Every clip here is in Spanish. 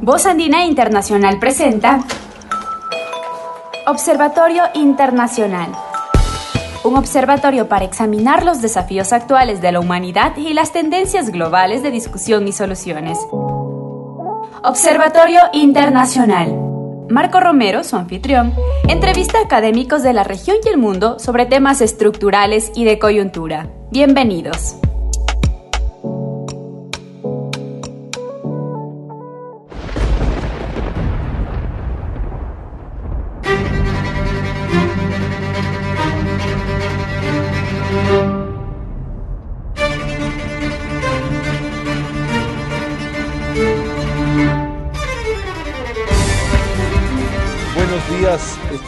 Voz Andina Internacional presenta Observatorio Internacional. Un observatorio para examinar los desafíos actuales de la humanidad y las tendencias globales de discusión y soluciones. Observatorio Internacional. Marco Romero, su anfitrión, entrevista a académicos de la región y el mundo sobre temas estructurales y de coyuntura. Bienvenidos.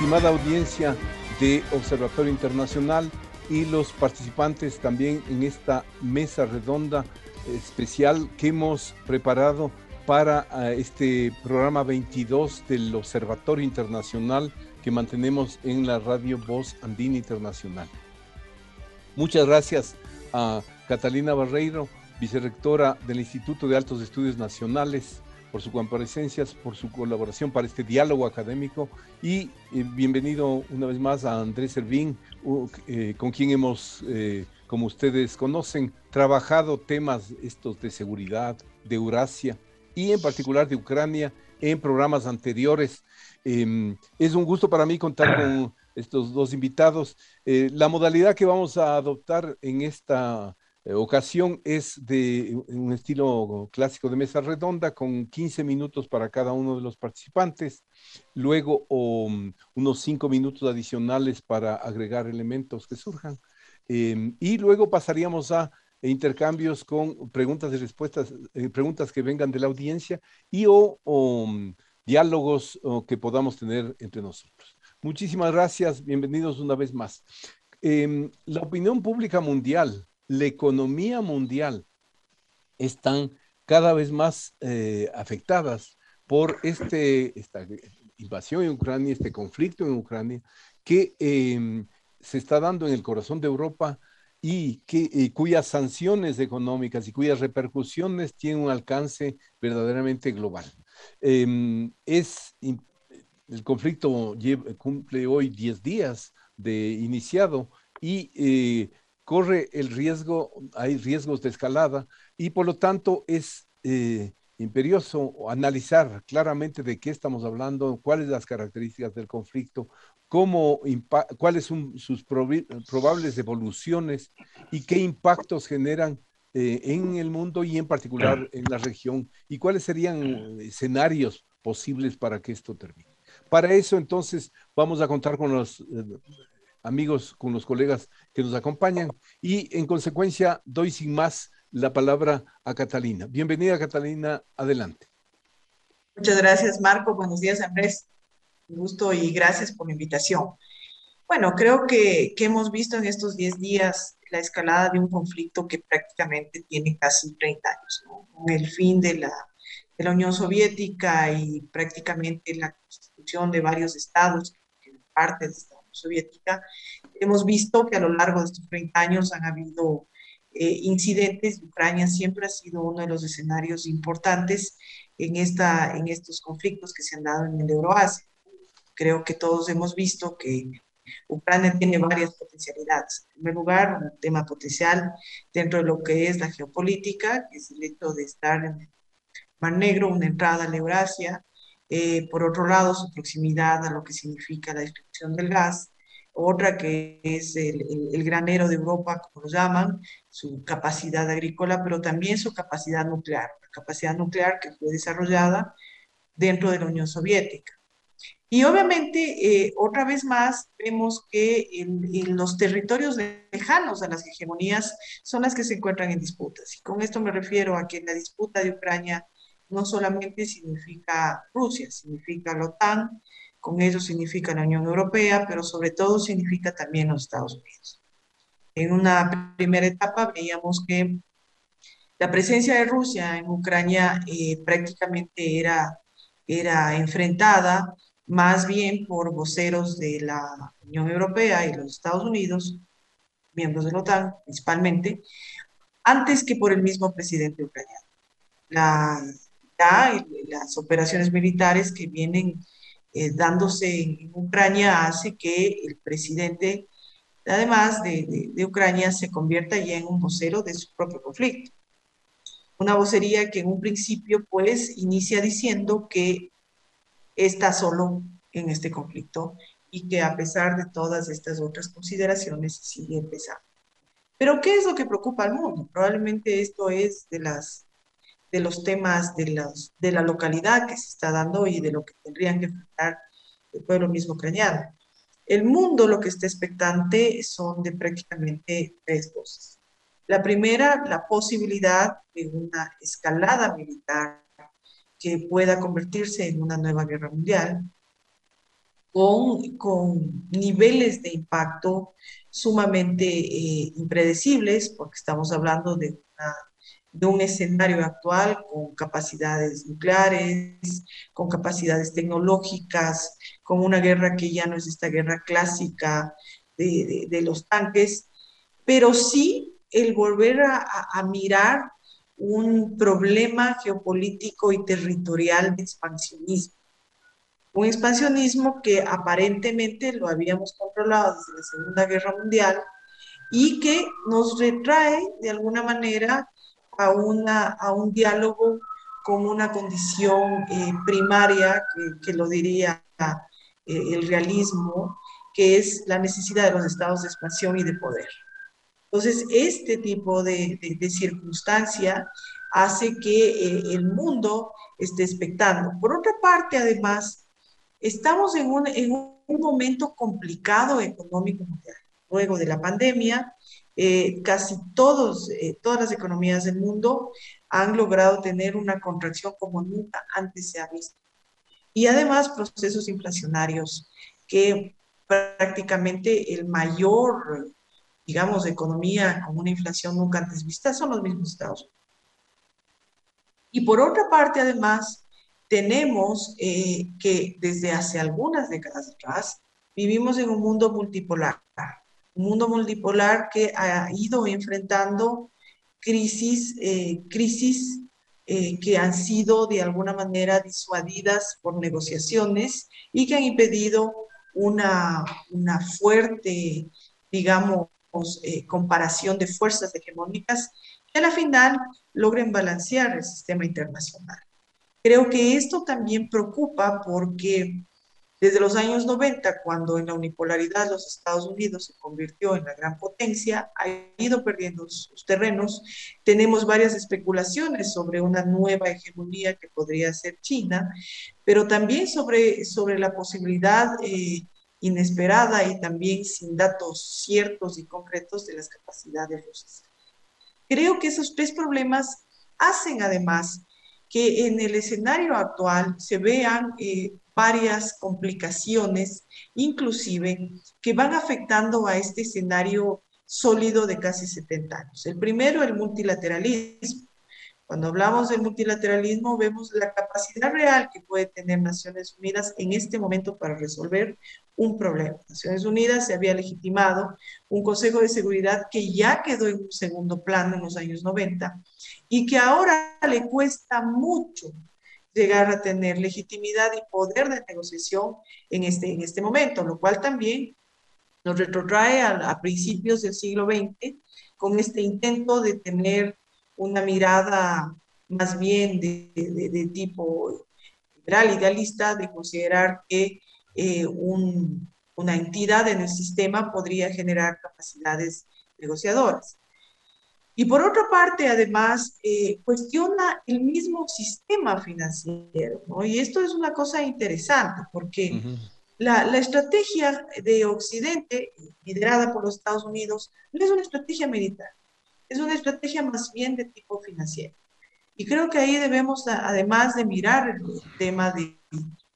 Estimada audiencia de Observatorio Internacional y los participantes también en esta mesa redonda especial que hemos preparado para ah, este programa 22 del Observatorio Internacional que mantenemos en la radio Voz Andina Internacional. Muchas gracias a Catalina Barreiro, vicerrectora del Instituto de Altos Estudios Nacionales, por su comparecencia, por su colaboración para este diálogo académico y eh, bienvenido una vez más a Andrés Servín, eh, con quien hemos, eh, como ustedes conocen, trabajado temas estos de seguridad, de Eurasia y en particular de Ucrania en programas anteriores. Em, es un gusto para mí contar con estos dos invitados. la modalidad que vamos a adoptar en esta eh, ocasión es de un estilo clásico de mesa redonda con 15 minutos para cada uno de los participantes, luego mm, unos 5 minutos adicionales para agregar elementos que surjan em, y luego pasaríamos a intercambios con preguntas y respuestas, eh, preguntas que vengan de la audiencia y o, mm, diálogos que podamos tener entre nosotros. Muchísimas gracias, bienvenidos una vez más. Em, la opinión pública mundial la economía mundial están cada vez más eh, afectadas por este, esta invasión en Ucrania, este conflicto en Ucrania, que em, se está dando en el corazón de Europa y que, cuyas sanciones económicas y cuyas repercusiones tienen un alcance verdaderamente global. Em, es, el conflicto cumple hoy 10 días de iniciado y eh, corre el riesgo, hay riesgos de escalada y por lo tanto es eh, imperioso analizar claramente de qué estamos hablando, cuáles las características del conflicto, cómo, cuáles son sus probables evoluciones y qué impactos generan eh, en el mundo y en particular en la región y cuáles serían escenarios posibles para que esto termine. Para eso entonces vamos a contar con los eh, amigos, con los colegas que nos acompañan y en consecuencia doy sin más la palabra a Catalina. Bienvenida Catalina, adelante. Muchas gracias Marco, buenos días Andrés, un gusto y gracias por la invitación. Bueno, creo que, que hemos visto en estos 10 días la escalada de un conflicto que prácticamente tiene casi 30 años, con el fin de la, de la Unión Soviética y prácticamente la constitución de varios estados, parte de esta Soviética, hemos visto que a lo largo de estos 30 años han habido eh, incidentes. Ucrania siempre ha sido uno de los escenarios importantes en, esta, en estos conflictos que se han dado en el Euroasia. Creo que todos hemos visto que Ucrania tiene varias potencialidades. En primer lugar, un tema potencial dentro de lo que es la geopolítica, que es el hecho de estar en el Mar Negro, una entrada a la Eurasia, eh, por otro lado, su proximidad a lo que significa la distribución del gas, otra que es el, granero de Europa, como lo llaman, su capacidad agrícola, pero también su capacidad nuclear, la capacidad nuclear que fue desarrollada dentro de la Unión Soviética. Y obviamente, eh, otra vez más, vemos que en, los territorios lejanos a las hegemonías son las que se encuentran en disputas. Y con esto me refiero a que la disputa de Ucrania no solamente significa Rusia, significa la OTAN, con ello significa la Unión Europea, pero sobre todo significa también los Estados Unidos. En una primera etapa veíamos que la presencia de Rusia en Ucrania eh, prácticamente era, era enfrentada más bien por voceros de la Unión Europea y los Estados Unidos, miembros de la OTAN principalmente, antes que por el mismo presidente ucraniano. La, la, las operaciones militares que vienen eh, dándose en, Ucrania hace que el presidente, además de, de, Ucrania, se convierta ya en un vocero de su propio conflicto. Una vocería que en un principio pues inicia diciendo que está solo en este conflicto y que a pesar de todas estas otras consideraciones sigue empezando. Pero ¿qué es lo que preocupa al mundo? Probablemente esto es de, las, de los temas de, de la localidad que se está dando y de lo que tendrían que enfrentar el pueblo mismo ucraniano. El mundo lo que está expectante son de prácticamente tres cosas. La primera, la posibilidad de una escalada militar que pueda convertirse en una nueva guerra mundial con, con niveles de impacto sumamente eh, impredecibles, porque estamos hablando de, de un escenario actual con capacidades nucleares, con capacidades tecnológicas, con una guerra que ya no es esta guerra clásica de, de, los tanques, pero sí el volver a, a, mirar un problema geopolítico y territorial de expansionismo. Un expansionismo que aparentemente lo habíamos controlado desde la Segunda Guerra Mundial y que nos retrae de alguna manera a, un diálogo como una condición eh, primaria, que, lo diría eh, el realismo, que es la necesidad de los estados de expansión y de poder. Entonces, este tipo de, de, circunstancia hace que eh, el mundo esté expectando. Por otra parte, además, Estamos en un, en un momento complicado económico mundial. Luego de la pandemia, eh, casi todos, eh, todas las economías del mundo han logrado tener una contracción como nunca antes se ha visto. Y además procesos inflacionarios que prácticamente el mayor, digamos, economía con una inflación nunca antes vista son los mismos Estados Unidos. Y por otra parte, además, tenemos eh, que desde hace algunas décadas atrás vivimos en un mundo multipolar, un mundo multipolar que ha ido enfrentando crisis, eh, crisis eh, que han sido de alguna manera disuadidas por negociaciones y que han impedido una, una fuerte, digamos, comparación de fuerzas hegemónicas que a la final logren balancear el sistema internacional. Creo que esto también preocupa porque desde los años 90, cuando en la unipolaridad los Estados Unidos se convirtió en la gran potencia, ha ido perdiendo sus terrenos. Tenemos varias especulaciones sobre una nueva hegemonía que podría ser China, pero también sobre, sobre la posibilidad eh, inesperada y también sin datos ciertos y concretos de las capacidades rusas. Creo que esos tres problemas hacen además que en el escenario actual se vean eh, varias complicaciones, inclusive, que van afectando a este escenario sólido de casi 70 años. El primero, el multilateralismo. Cuando hablamos del multilateralismo, vemos la capacidad real que puede tener Naciones Unidas en este momento para resolver un problema. Naciones Unidas se había legitimado un Consejo de Seguridad que ya quedó en un segundo plano en los años 90 y que ahora le cuesta mucho llegar a tener legitimidad y poder de negociación en este, en este momento, lo cual también nos retrotrae a, principios del siglo XX con este intento de tener una mirada más bien de, de, tipo liberal, idealista, de considerar que eh, un, una entidad en el sistema podría generar capacidades negociadoras. Y por otra parte, además, eh, cuestiona el mismo sistema financiero, ¿no? Y esto es una cosa interesante, porque la, la, estrategia de Occidente, liderada por los Estados Unidos, no es una estrategia militar, es una estrategia más bien de tipo financiero. Y creo que ahí debemos, además de mirar el tema de,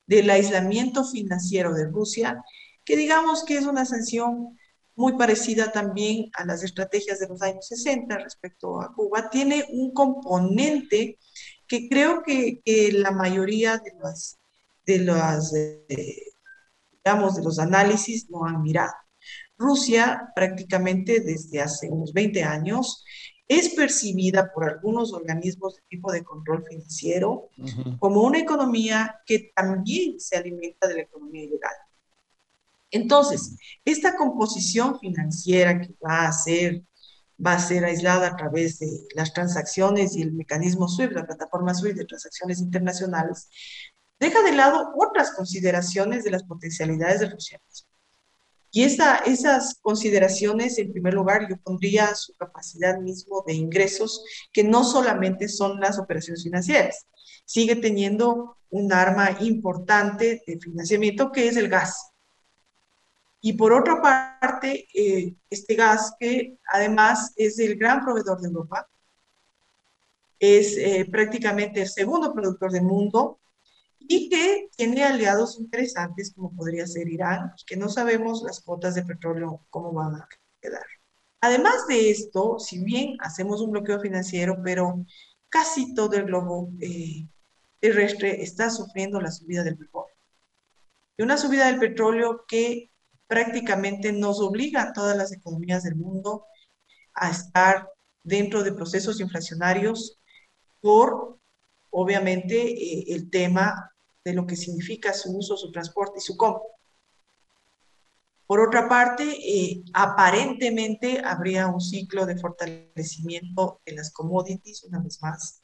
del aislamiento financiero de Rusia, que digamos que es una sanción muy parecida también a las estrategias de los años 60 respecto a Cuba, tiene un componente que creo que, la mayoría de los, de, las, eh, digamos, de los análisis no han mirado. Rusia prácticamente desde hace unos 20 años es percibida por algunos organismos de tipo de control financiero como una economía que también se alimenta de la economía ilegal. Entonces, esta composición financiera que va a ser va a ser aislada a través de las transacciones y el mecanismo SWIFT, la plataforma SWIFT de transacciones internacionales, deja de lado otras consideraciones de las potencialidades del socialismo. Y esa, esas consideraciones, en primer lugar, yo pondría su capacidad mismo de ingresos, que no solamente son las operaciones financieras, sigue teniendo un arma importante de financiamiento que es el gas. Y por otra parte, eh, este gas que además es el gran proveedor de Europa, es eh, prácticamente el segundo productor del mundo y que tiene aliados interesantes como podría ser Irán, que no sabemos las cuotas de petróleo cómo van a quedar. Además de esto, si bien hacemos un bloqueo financiero, pero casi todo el globo eh, terrestre está sufriendo la subida del petróleo. Y una subida del petróleo que prácticamente nos obliga a todas las economías del mundo a estar dentro de procesos inflacionarios por, obviamente, eh, el tema de lo que significa su uso, su transporte y su compra. Por otra parte, eh, aparentemente habría un ciclo de fortalecimiento de las commodities, una vez más,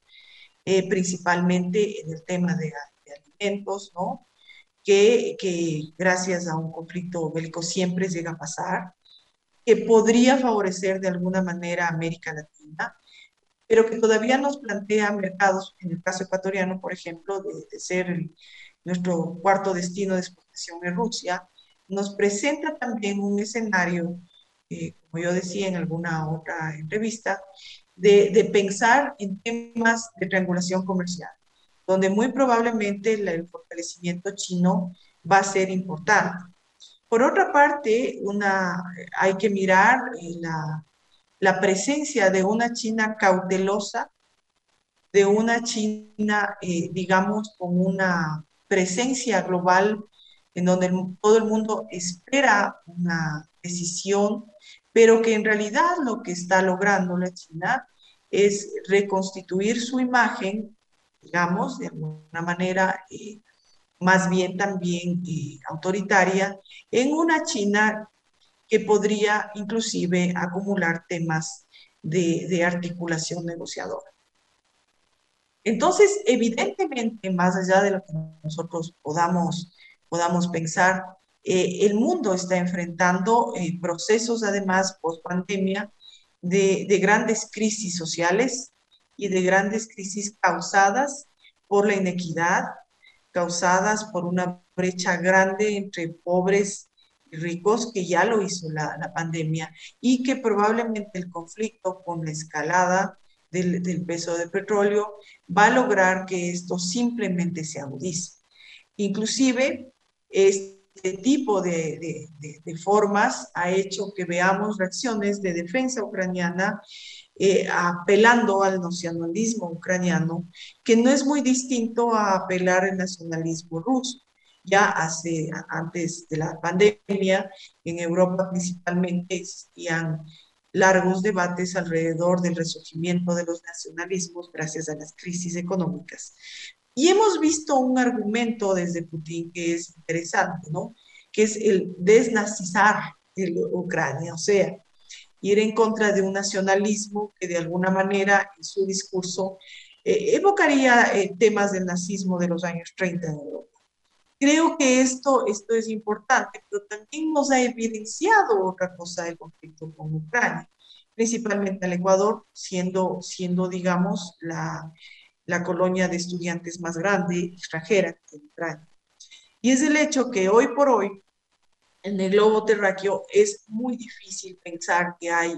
eh, principalmente en el tema de, de alimentos, ¿no? que, gracias a un conflicto bélico siempre llega a pasar, que podría favorecer de alguna manera a América Latina, pero que todavía nos plantea mercados, en el caso ecuatoriano, por ejemplo, de, ser nuestro cuarto destino de exportación en Rusia, nos presenta también un escenario, eh, como yo decía en alguna otra entrevista, de, de pensar en temas de triangulación comercial donde muy probablemente el fortalecimiento chino va a ser importante. Por otra parte, una, hay que mirar eh, la, la presencia de una China cautelosa, de una China, eh, digamos, con una presencia global en donde todo el mundo espera una decisión, pero que en realidad lo que está logrando la China es reconstituir su imagen digamos, de alguna manera eh, más bien también eh, autoritaria, en una China que podría inclusive acumular temas de, articulación negociadora. Entonces, evidentemente, más allá de lo que nosotros podamos, podamos pensar, eh, el mundo está enfrentando procesos, además, post pandemia, de, de, grandes crisis sociales, y de grandes crisis causadas por la inequidad, causadas por una brecha grande entre pobres ricos, que ya lo hizo la, la pandemia, y que probablemente el conflicto con la escalada del, peso del petróleo va a lograr que esto simplemente se agudice. Inclusive, este tipo de, de, de, formas ha hecho que veamos reacciones de defensa ucraniana eh, apelando al nacionalismo ucraniano, que no es muy distinto a apelar al nacionalismo ruso. Ya hace, antes de la pandemia, en Europa principalmente existían largos debates alrededor del resurgimiento de los nacionalismos gracias a las crisis económicas. Y hemos visto un argumento desde Putin que es interesante, ¿no? Que es el desnazizar de Ucrania, o sea, ir en contra de un nacionalismo que de alguna manera en su discurso eh, evocaría eh, temas del nazismo de los años 30 en Europa. Creo que esto, esto es importante, pero también nos ha evidenciado otra cosa del conflicto con Ucrania, principalmente al Ecuador, siendo, siendo digamos, la, la colonia de estudiantes más grande extranjera de Ucrania. Y es el hecho que hoy por hoy en el globo terráqueo es muy difícil pensar que hay,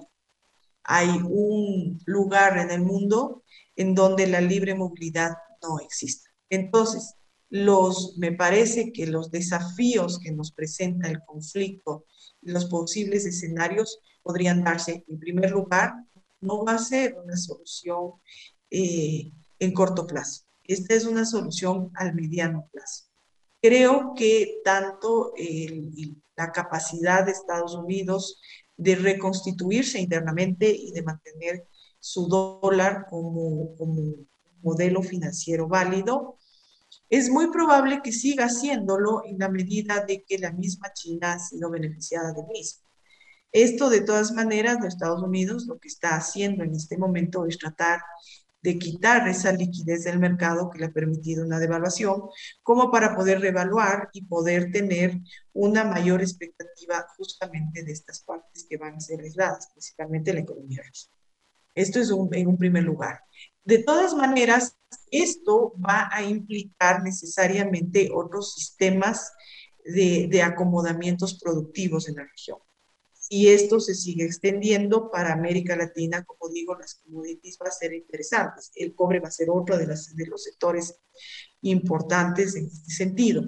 hay un lugar en el mundo en donde la libre movilidad no exista. Entonces, los, me parece que los desafíos que nos presenta el conflicto, los posibles escenarios podrían darse, en primer lugar, no va a ser una solución eh, en corto plazo. Esta es una solución al mediano plazo. Creo que tanto la capacidad de Estados Unidos de reconstituirse internamente y de mantener su dólar como modelo financiero válido. Es muy probable que siga haciéndolo en la medida de que la misma China ha sido beneficiada del mismo. Esto, de todas maneras, los Estados Unidos lo que está haciendo en este momento es tratar de quitar esa liquidez del mercado que le ha permitido una devaluación, como para poder revaluar y poder tener una mayor expectativa justamente de estas partes que van a ser aisladas, principalmente la economía rusa. Esto es en un primer lugar. De todas maneras, esto va a implicar necesariamente otros sistemas de, acomodamientos productivos en la región y esto se sigue extendiendo para América Latina, como digo, las commodities va a ser interesantes. El cobre va a ser otro de los sectores importantes en este sentido.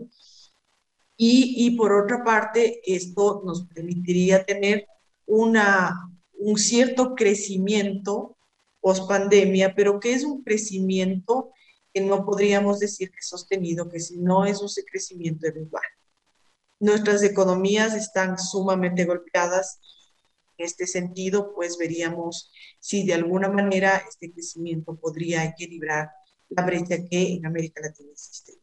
Y, y, por otra parte, esto nos permitiría tener una, un cierto crecimiento post pandemia, pero que es un crecimiento que no podríamos decir que sostenido, que si no es un crecimiento eventual. Nuestras economías están sumamente golpeadas. En este sentido, pues veríamos si de alguna manera este crecimiento podría equilibrar la brecha que en América Latina existe.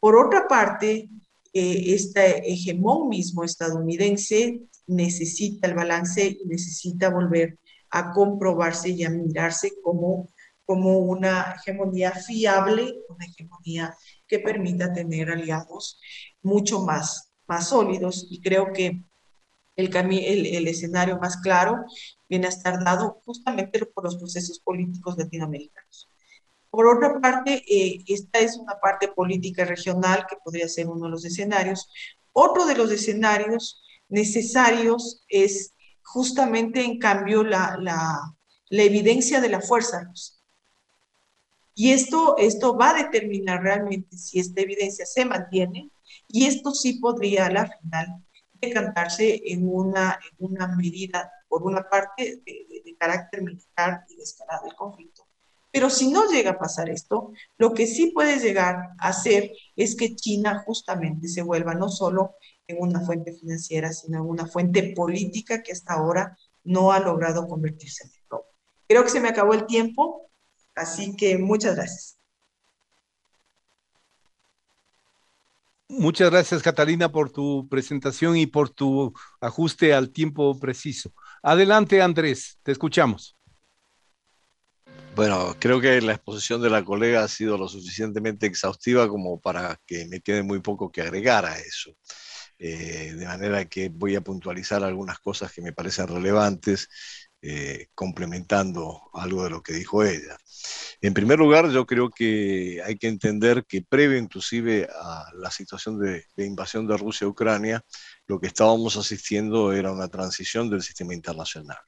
Por otra parte, eh, este hegemón mismo estadounidense necesita el balance y necesita volver a comprobarse y a mirarse como, como una hegemonía fiable, una hegemonía que permita tener aliados mucho más más sólidos y creo que el, el, el, escenario más claro viene a estar dado justamente por los procesos políticos latinoamericanos. Por otra parte, eh, esta es una parte política regional que podría ser uno de los escenarios. Otro de los escenarios necesarios es justamente, en cambio, la, la, evidencia de la fuerza. Y esto, esto va a determinar realmente si esta evidencia se mantiene y esto sí podría a la final decantarse en una, en una medida, por una parte, de, carácter militar y de escalada del conflicto. Pero si no llega a pasar esto, lo que sí puede llegar a hacer es que China justamente se vuelva no solo en una fuente financiera, sino en una fuente política que hasta ahora no ha logrado convertirse en el Creo que se me acabó el tiempo, así que muchas gracias. Muchas gracias, Catalina, por tu presentación y por tu ajuste al tiempo preciso. Adelante, Andrés, te escuchamos. Bueno, creo que la exposición de la colega ha sido lo suficientemente exhaustiva como para que me quede muy poco que agregar a eso. Eh, de manera que voy a puntualizar algunas cosas que me parecen relevantes, eh, complementando algo de lo que dijo ella. En primer lugar, yo creo que hay que entender que previo inclusive a la situación de, invasión de Rusia a Ucrania, lo que estábamos asistiendo era una transición del sistema internacional,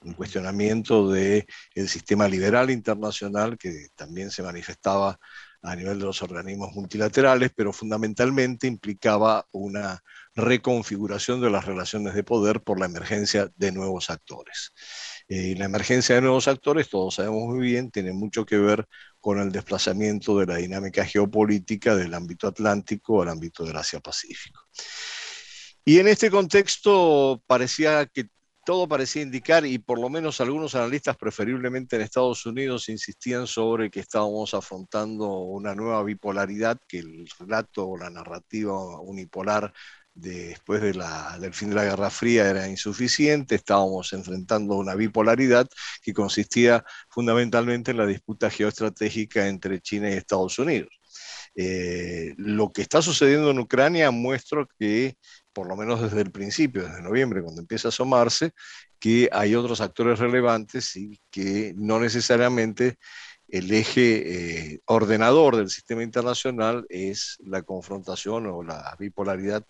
un cuestionamiento del el sistema liberal internacional que también se manifestaba a nivel de los organismos multilaterales, pero fundamentalmente implicaba una reconfiguración de las relaciones de poder por la emergencia de nuevos actores. Eh, la emergencia de nuevos actores, todos sabemos muy bien, tiene mucho que ver con el desplazamiento de la dinámica geopolítica del ámbito atlántico al ámbito del Asia-Pacífico. Y en este contexto parecía que todo parecía indicar, y por lo menos algunos analistas, preferiblemente en Estados Unidos, insistían sobre que estábamos afrontando una nueva bipolaridad, que el relato o la narrativa unipolar después del fin de la Guerra Fría era insuficiente, estábamos enfrentando una bipolaridad que consistía fundamentalmente en la disputa geoestratégica entre China y Estados Unidos. Eh, lo que está sucediendo en Ucrania muestra que, por lo menos desde el principio, desde noviembre, cuando empieza a asomarse, que hay otros actores relevantes y que no necesariamente el eje eh, ordenador del sistema internacional es la confrontación o la bipolaridad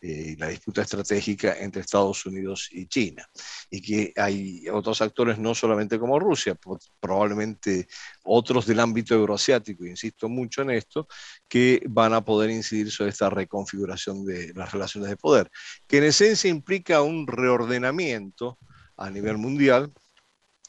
y eh, la disputa estratégica entre Estados Unidos y China. Y que hay otros actores, no solamente como Rusia, probablemente otros del ámbito euroasiático, insisto mucho en esto, que van a poder incidir sobre esta reconfiguración de las relaciones de poder, que en esencia implica un reordenamiento a nivel mundial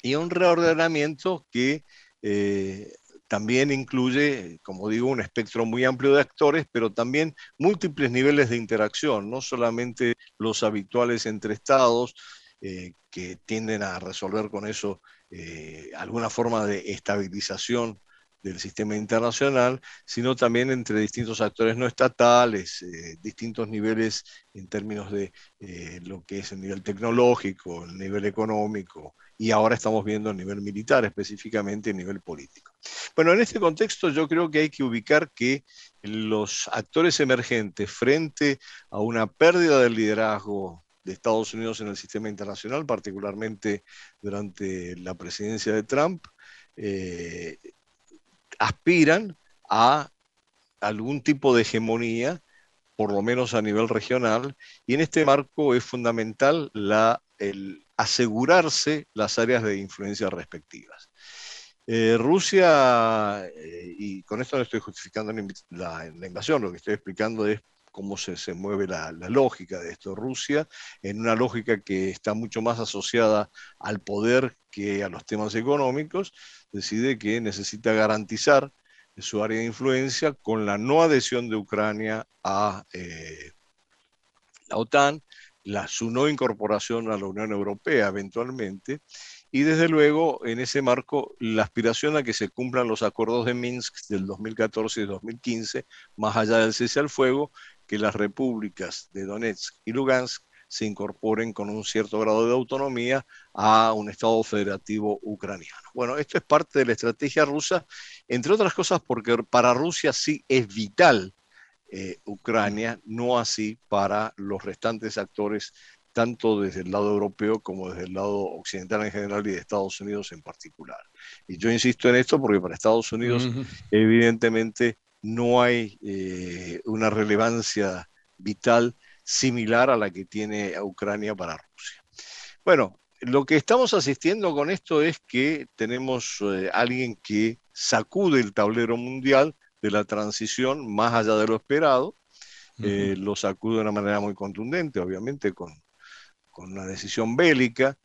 y un reordenamiento que eh, también incluye, como digo, un espectro muy amplio de actores, pero también múltiples niveles de interacción, no solamente los habituales entre estados, eh, que tienden a resolver con eso eh, alguna forma de estabilización del sistema internacional, sino también entre distintos actores no estatales, distintos niveles en términos de lo que es el nivel tecnológico, el nivel económico, y ahora estamos viendo el nivel militar, específicamente el nivel político. Bueno, en este contexto yo creo que hay que ubicar que los actores emergentes frente a una pérdida del liderazgo de Estados Unidos en el sistema internacional, particularmente durante la presidencia de Trump, eh, aspiran a algún tipo de hegemonía, por lo menos a nivel regional, y en este marco es fundamental la, el asegurarse las áreas de influencia respectivas. Eh, Rusia, eh, y con esto no estoy justificando la, invasión, lo que estoy explicando es cómo se, mueve la, la, lógica de esto. Rusia, en una lógica que está mucho más asociada al poder que a los temas económicos, decide que necesita garantizar su área de influencia con la no adhesión de Ucrania a eh, la OTAN, su no incorporación a la Unión Europea eventualmente, y desde luego en ese marco la aspiración a que se cumplan los acuerdos de Minsk del 2014 y 2015, más allá del cese al fuego, que las repúblicas de Donetsk y Lugansk se incorporen con un cierto grado de autonomía a un Estado federativo ucraniano. Bueno, esto es parte de la estrategia rusa, entre otras cosas porque para Rusia sí es vital eh, Ucrania, no así para los restantes actores tanto desde el lado europeo como desde el lado occidental en general y de Estados Unidos en particular. Y yo insisto en esto porque para Estados Unidos evidentemente no hay eh, una relevancia vital similar a la que tiene Ucrania para Rusia. Bueno, lo que estamos asistiendo con esto es que tenemos eh, alguien que sacude el tablero mundial de la transición más allá de lo esperado, eh, lo sacude de una manera muy contundente, obviamente con, con una decisión bélica,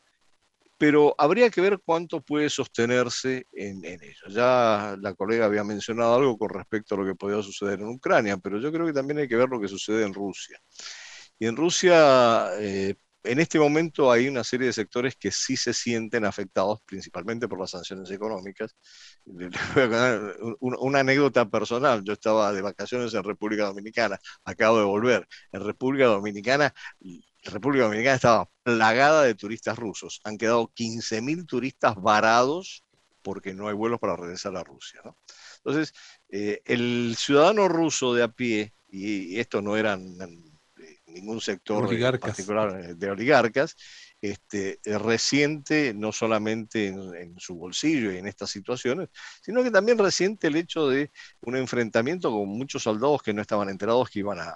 pero habría que ver cuánto puede sostenerse en, en, ello. Ya la colega había mencionado algo con respecto a lo que podía suceder en Ucrania, pero yo creo que también hay que ver lo que sucede en Rusia. Y en Rusia, eh, en este momento hay una serie de sectores que sí se sienten afectados, principalmente por las sanciones económicas. Una anécdota personal, yo estaba de vacaciones en República Dominicana, acabo de volver. En República Dominicana, República Dominicana estaba plagada de turistas rusos. Han quedado 15.000 turistas varados porque no hay vuelos para regresar a Rusia. Entonces, eh, el ciudadano ruso de a pie, y esto no eran ningún sector particular de oligarcas, este, resiente no solamente en, su bolsillo y en estas situaciones, sino que también resiente el hecho de un enfrentamiento con muchos soldados que no estaban enterados que iban a,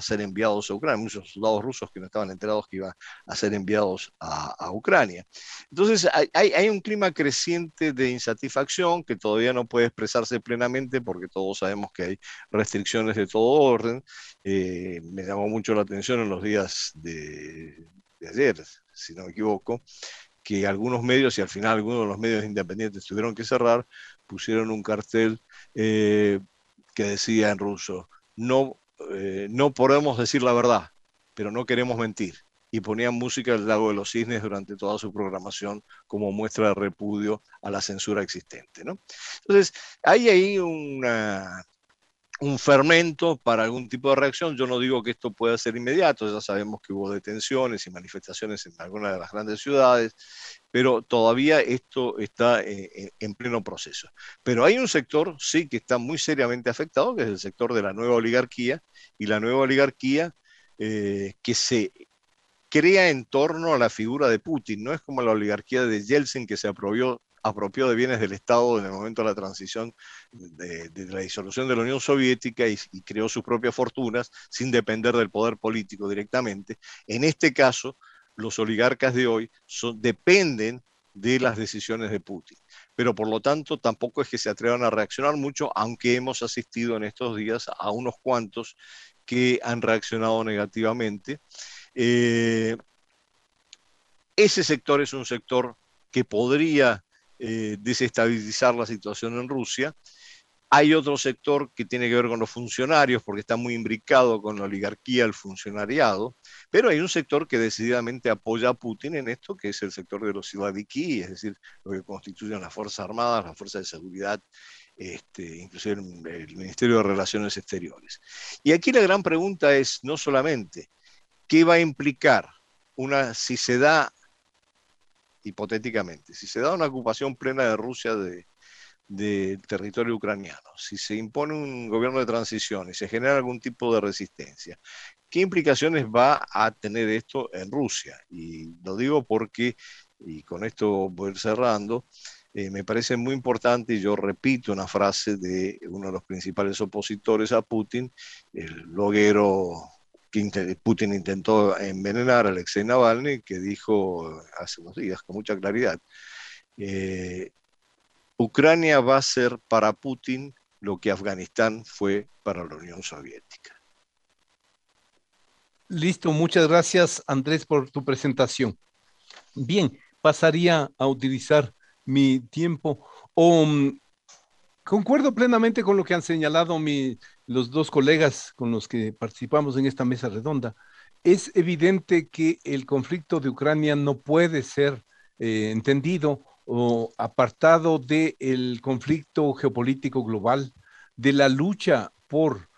ser enviados a Ucrania, muchos soldados rusos que no estaban enterados que iban a ser enviados a, Ucrania. Entonces hay, un clima creciente de insatisfacción que todavía no puede expresarse plenamente porque todos sabemos que hay restricciones de todo orden. Eh, me llamó mucho la atención en los días de ayer, si no me equivoco, que algunos medios, y al final algunos de los medios independientes tuvieron que cerrar, pusieron un cartel eh, que decía en ruso, no, eh, no podemos decir la verdad, pero no queremos mentir. Y ponían música del Lago de los Cisnes durante toda su programación como muestra de repudio a la censura existente. ¿no? Entonces, hay ahí una, un fermento para algún tipo de reacción. Yo no digo que esto pueda ser inmediato, ya sabemos que hubo detenciones y manifestaciones en algunas de las grandes ciudades, pero todavía esto está eh, eh, en pleno proceso. Pero hay un sector, sí, que está muy seriamente afectado, que es el sector de la nueva oligarquía, y la nueva oligarquía eh, que se crea en torno a la figura de Putin, no es como la oligarquía de Yeltsin que se apropió apropió de bienes del Estado en el momento de la transición de, la disolución de la Unión Soviética y, creó sus propias fortunas sin depender del poder político directamente. En este caso, los oligarcas de hoy dependen de las decisiones de Putin. Pero por lo tanto, tampoco es que se atrevan a reaccionar mucho, aunque hemos asistido en estos días a unos cuantos que han reaccionado negativamente. Eh, ese sector es un sector que podría eh, desestabilizar la situación en Rusia. Hay otro sector que tiene que ver con los funcionarios, porque está muy imbricado con la oligarquía, el funcionariado, pero hay un sector que decididamente apoya a Putin en esto, que es el sector de los siladiki, es decir, lo que constituyen las Fuerzas Armadas, las Fuerzas de Seguridad, este, inclusive el Ministerio de Relaciones Exteriores. Y aquí la gran pregunta es no solamente qué va a implicar una, si se da, hipotéticamente, si se da una ocupación plena de Rusia de, del territorio ucraniano, si se impone un gobierno de transición y se genera algún tipo de resistencia, ¿qué implicaciones va a tener esto en Rusia? Y lo digo porque, y con esto voy cerrando, eh, me parece muy importante, y yo repito una frase de uno de los principales opositores a Putin, el bloguero que Putin intentó envenenar a Alexei Navalny, que dijo hace unos días con mucha claridad, eh, Ucrania va a ser para Putin lo que Afganistán fue para la Unión Soviética. Listo, muchas gracias Andrés por tu presentación. Bien, pasaría a utilizar mi tiempo. Concuerdo plenamente con lo que han señalado los dos colegas con los que participamos en esta mesa redonda. Es evidente que el conflicto de Ucrania no puede ser eh, entendido o apartado del conflicto geopolítico global, de la lucha por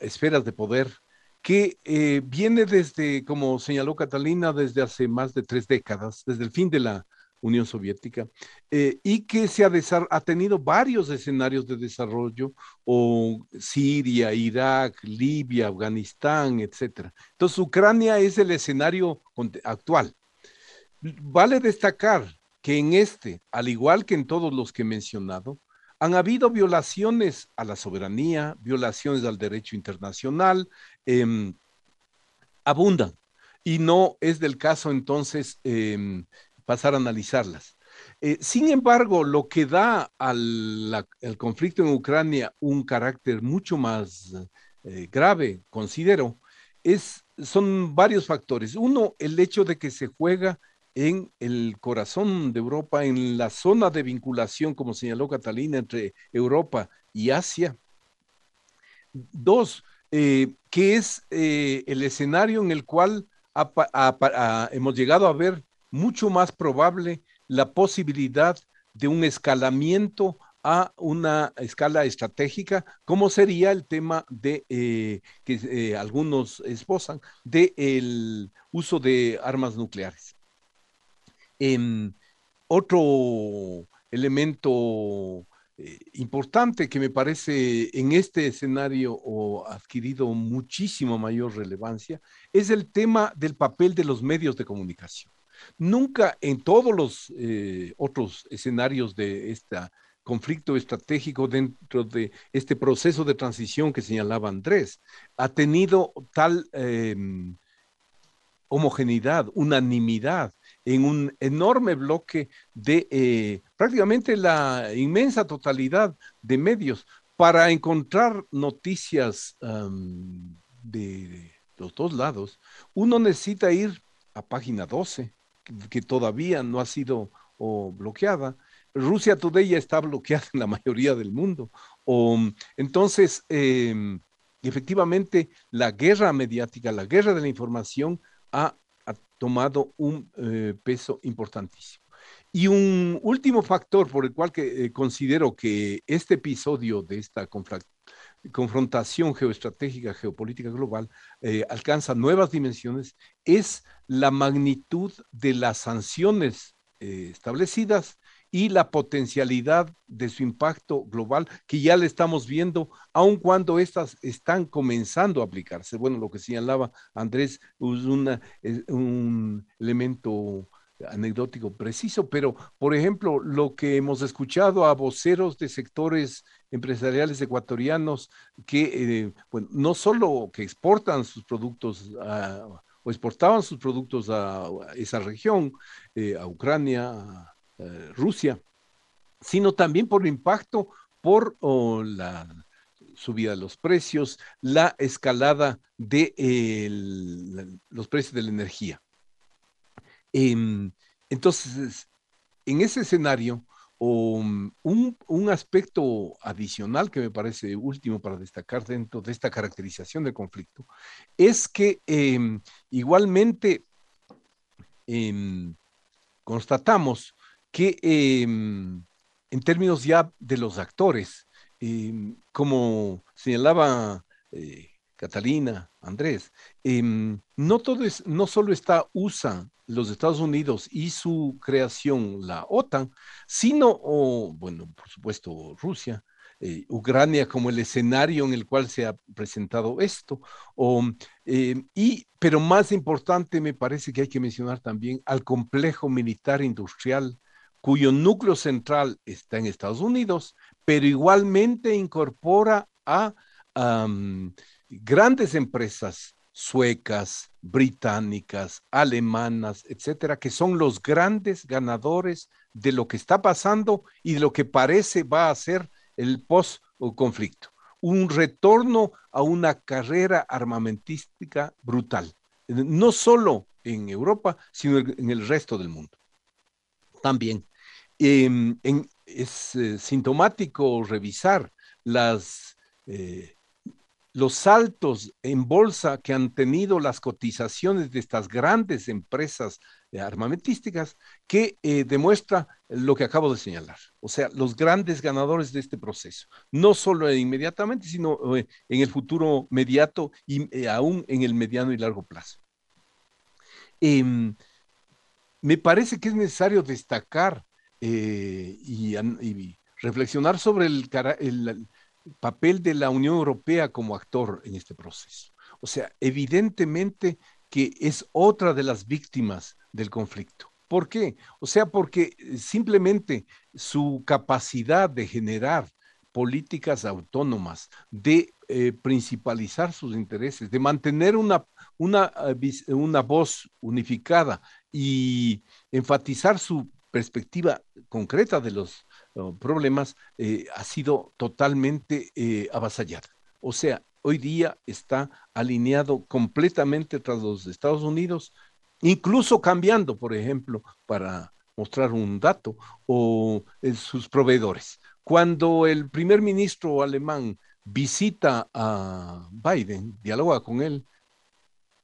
esferas de poder, que eh, viene desde, como señaló Catalina, desde hace más de tres décadas, desde el fin de la Unión Soviética, eh, y que se ha, tenido varios escenarios de desarrollo, o Siria, Irak, Libia, Afganistán, etc. Entonces, Ucrania es el escenario actual. Vale destacar que en este, al igual que en todos los que he mencionado, han habido violaciones a la soberanía, violaciones al derecho internacional, em, abundan. Y no es del caso entonces em, pasar a analizarlas. Eh, sin embargo, lo que da al conflicto en Ucrania un carácter mucho más eh, grave, considero, es, son varios factores. Uno, el hecho de que se juega en el corazón de Europa, en la zona de vinculación, como señaló Catalina, entre Europa y Asia. Dos, eh, que es el escenario en el cual hemos llegado a ver mucho más probable la posibilidad de un escalamiento a una escala estratégica, como sería el tema de eh, que algunos esposan del uso de armas nucleares. Em, otro elemento eh, importante que me parece en este escenario o adquirido muchísimo mayor relevancia es el tema del papel de los medios de comunicación. Nunca en todos los eh, otros escenarios de este conflicto estratégico dentro de este proceso de transición que señalaba Andrés, ha tenido tal em, homogeneidad, unanimidad en un enorme bloque de eh, prácticamente la inmensa totalidad de medios para encontrar noticias de los dos lados. Uno necesita ir a página 12, que, todavía no ha sido bloqueada. Rusia Today ya está bloqueada en la mayoría del mundo. entonces, em, efectivamente, la guerra mediática, la guerra de la información ha tomado un eh, peso importantísimo. Y un último factor por el cual que, eh, considero que este episodio de esta confrontación geoestratégica, geopolítica global, eh, alcanza nuevas dimensiones, es la magnitud de las sanciones establecidas y la potencialidad de su impacto global que ya le estamos viendo, aun cuando estas están comenzando a aplicarse. Bueno, lo que señalaba Andrés es, un elemento anecdótico preciso, pero por ejemplo, lo que hemos escuchado a voceros de sectores empresariales ecuatorianos que, eh, bueno, no solo que exportan sus productos o exportaban sus productos a, esa región, eh, a Ucrania, a eh, Rusia, sino también por el impacto por la subida de los precios, la escalada de los precios de la energía. Em, entonces, en ese escenario, um, un, aspecto adicional que me parece último para destacar dentro de esta caracterización del conflicto es que em, igualmente em, constatamos que em, en términos ya de los actores, como señalaba eh, Catalina, Andrés, no, todo es, no solo está USA los Estados Unidos y su creación, la OTAN, sino, bueno, por supuesto, Rusia, eh, Ucrania como el escenario en el cual se ha presentado esto. Eh, y, pero más importante me parece que hay que mencionar también al complejo militar industrial cuyo núcleo central está en Estados Unidos, pero igualmente incorpora a grandes empresas suecas, británicas, alemanas, etcétera, que son los grandes ganadores de lo que está pasando y de lo que parece va a ser el post-conflicto. Un retorno a una carrera armamentística brutal, no solo en Europa, sino en el resto del mundo. También em, es eh, sintomático revisar las eh, los saltos en bolsa que han tenido las cotizaciones de estas grandes empresas eh, armamentísticas que eh, demuestra lo que acabo de señalar. O sea, los grandes ganadores de este proceso, no solo inmediatamente, sino eh, en el futuro mediato y aún en el mediano y largo plazo. Em, me parece que es necesario destacar y, reflexionar sobre el, el, papel de la Unión Europea como actor en este proceso. O sea, evidentemente que es otra de las víctimas del conflicto. ¿Por qué? O sea, porque eh, simplemente su capacidad de generar políticas autónomas, de eh, principalizar sus intereses, de mantener una, una, eh, una voz unificada y enfatizar su perspectiva concreta de los problemas, eh, ha sido totalmente eh, avasallada. O sea, hoy día está alineado completamente tras los Estados Unidos, incluso cambiando, por ejemplo, para mostrar un dato, o eh, sus proveedores. Cuando el primer ministro alemán visita a Biden, dialoga con él,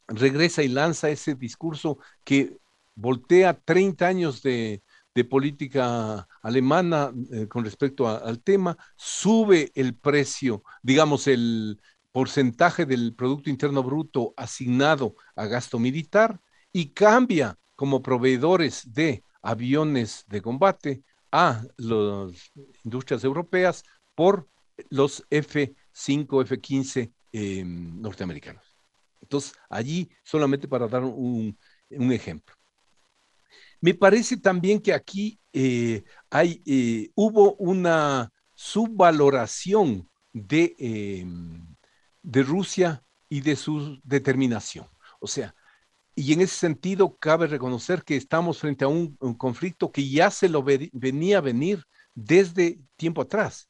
regresa y lanza ese discurso que voltea 30 años de, de política alemana eh, con respecto al tema, sube el precio, digamos, el porcentaje del Producto Interno Bruto asignado a gasto militar y cambia como proveedores de aviones de combate a las industrias europeas por los F5, F15 em, norteamericanos. Entonces, allí solamente para dar un ejemplo. Me parece también que aquí eh, hay, eh, hubo una subvaloración de, em, de Rusia y de su determinación. O sea, y en ese sentido cabe reconocer que estamos frente a un, conflicto que ya se lo venía a venir desde tiempo atrás.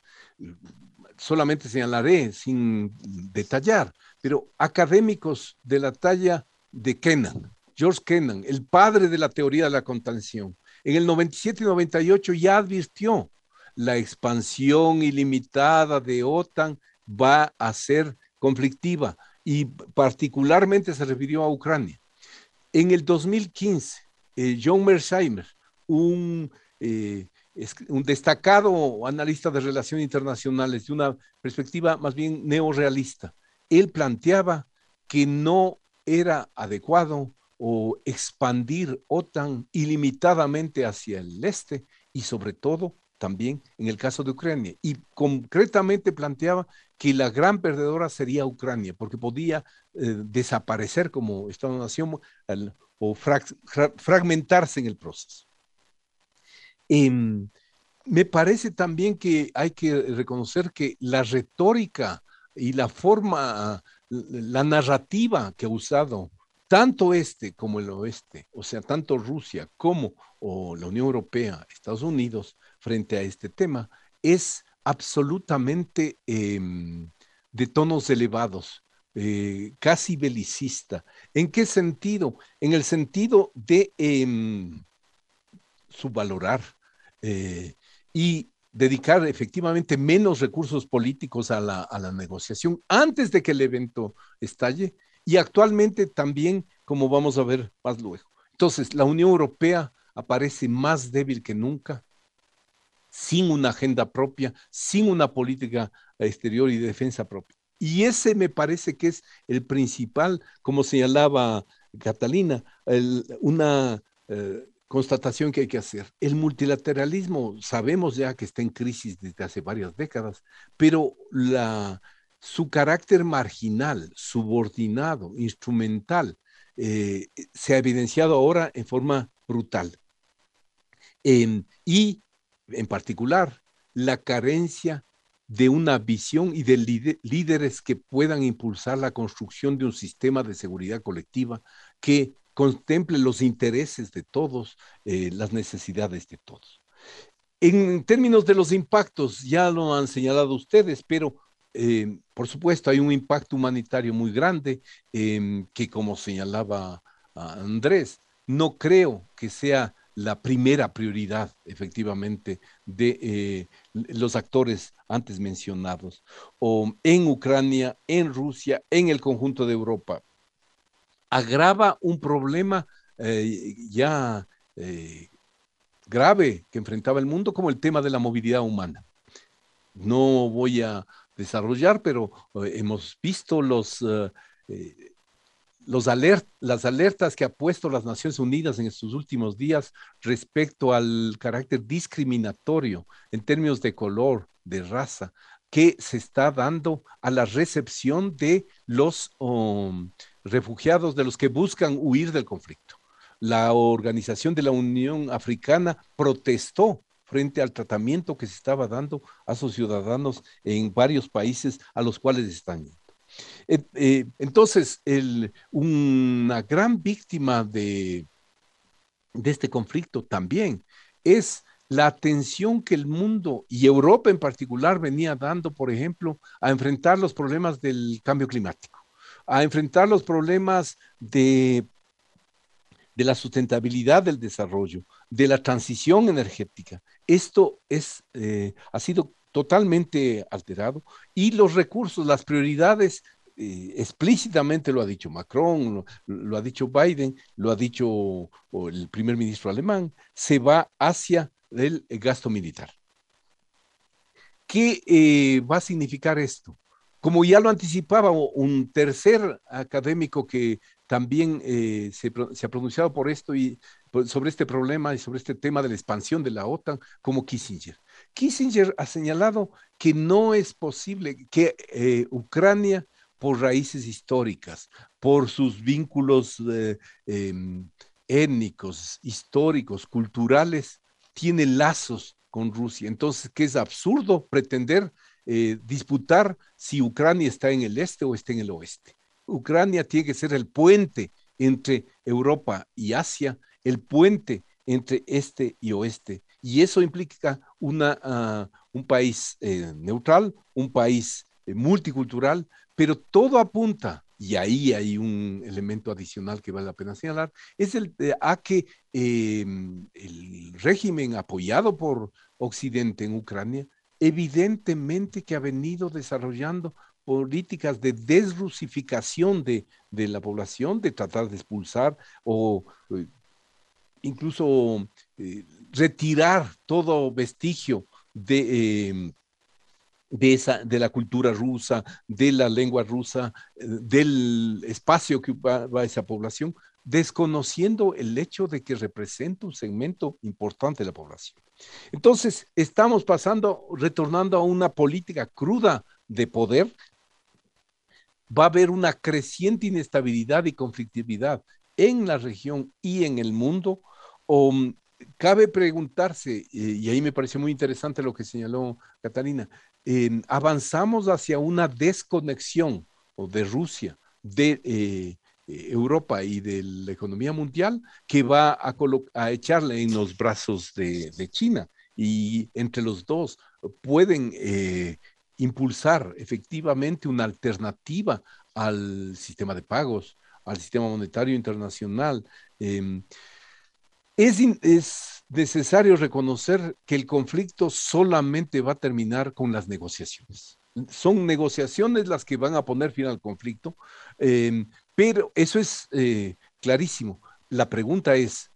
Solamente señalaré sin detallar, pero académicos de la talla de Kennan, George Kennan, el padre de la teoría de la contención, en el 97 y 98 ya advirtió la expansión ilimitada de OTAN va a ser conflictiva y particularmente se refirió a Ucrania. En el 2015, eh, John Mersheimer, un, eh, un destacado analista de relaciones internacionales de una perspectiva más bien neorealista, él planteaba que no era adecuado o expandir OTAN ilimitadamente hacia el este y sobre todo también en el caso de Ucrania. Y concretamente planteaba que la gran perdedora sería Ucrania, porque podía eh, desaparecer como Estado-nación o fragmentarse en el proceso. Em, me parece también que hay que reconocer que la retórica y la forma, la narrativa que ha usado tanto este como el oeste, o sea, tanto Rusia como la Unión Europea, Estados Unidos, frente a este tema, es absolutamente em, de tonos elevados, eh, casi belicista. ¿En qué sentido? En el sentido de em, subvalorar, eh, y dedicar efectivamente menos recursos políticos a la, a la negociación antes de que el evento estalle y actualmente también, como vamos a ver más luego. Entonces, la Unión Europea aparece más débil que nunca, sin una agenda propia, sin una política exterior y de defensa propia. Y ese me parece que es el principal, como señalaba Catalina, una eh, constatación que hay que hacer. El multilateralismo sabemos ya que está en crisis desde hace varias décadas, pero la, su carácter marginal, subordinado, instrumental, eh, se ha evidenciado ahora en forma brutal. Y, en particular, la carencia de una visión y de líderes que puedan impulsar la construcción de un sistema de seguridad colectiva que contemple los intereses de todos, eh, las necesidades de todos. En términos de los impactos, ya lo han señalado ustedes, pero eh, por supuesto hay un impacto humanitario muy grande em, que, como señalaba Andrés, no creo que sea la primera prioridad, efectivamente, de eh, los actores antes mencionados, o en Ucrania, en Rusia, en el conjunto de Europa. Agrava un problema eh, ya eh, grave que enfrentaba el mundo, como el tema de la movilidad humana. No voy a desarrollar, pero hemos visto los los las alertas que ha puesto las Naciones Unidas en estos últimos días respecto al carácter discriminatorio en términos de color, de raza, que se está dando a la recepción de los um, refugiados, de los que buscan huir del conflicto. La Organización de la Unión Africana protestó frente al tratamiento que se estaba dando a sus ciudadanos en varios países a los cuales están eh, eh, entonces, una gran víctima de, este conflicto también es la atención que el mundo y Europa en particular venía dando, por ejemplo, a enfrentar los problemas del cambio climático, a enfrentar los problemas de la sustentabilidad del desarrollo, de la transición energética. Esto es, eh, ha sido totalmente alterado y los recursos, las prioridades, eh, explícitamente lo ha dicho Macron, lo, ha dicho Biden, lo ha dicho el primer ministro alemán, se va hacia el gasto militar. ¿Qué eh, va a significar esto? Como ya lo anticipaba un tercer académico que también eh, se, ha pronunciado por esto y sobre este problema y sobre este tema de la expansión de la OTAN, como Kissinger. Kissinger ha señalado que no es posible que eh, Ucrania, por raíces históricas, por sus vínculos eh, em, étnicos, históricos, culturales, tiene lazos con Rusia. Entonces, que es absurdo pretender disputar si Ucrania está en el este o está en el oeste. Ucrania tiene que ser el puente entre Europa y Asia, el puente entre este y oeste. Y eso implica ah, un país eh, neutral, un país eh, multicultural, pero todo apunta, y ahí hay un elemento adicional que vale la pena señalar, es el a que em, el régimen apoyado por Occidente en Ucrania, evidentemente que ha venido desarrollando políticas de desrusificación de, de la población, de tratar de expulsar o eh, incluso eh, retirar todo vestigio de, em, de, esa, de la cultura rusa, de la lengua rusa, eh, del espacio que va esa población, desconociendo el hecho de que representa un segmento importante de la población. Entonces, estamos pasando, retornando a una política cruda de poder. Va a haber una creciente inestabilidad y conflictividad en la región y en el mundo o mm, cabe preguntarse, y ahí me pareció muy interesante lo que señaló Catalina, avanzamos hacia una desconexión de Rusia, de eh, eh, Europa y de la economía mundial que va a, a echarle en los brazos de, China. Y entre los dos pueden eh, impulsar efectivamente una alternativa al sistema de pagos, al sistema monetario internacional. Em, Es, es necesario reconocer que el conflicto solamente va a terminar con las negociaciones. Son negociaciones las que van a poner fin al conflicto, em, pero eso es eh, clarísimo. La pregunta es,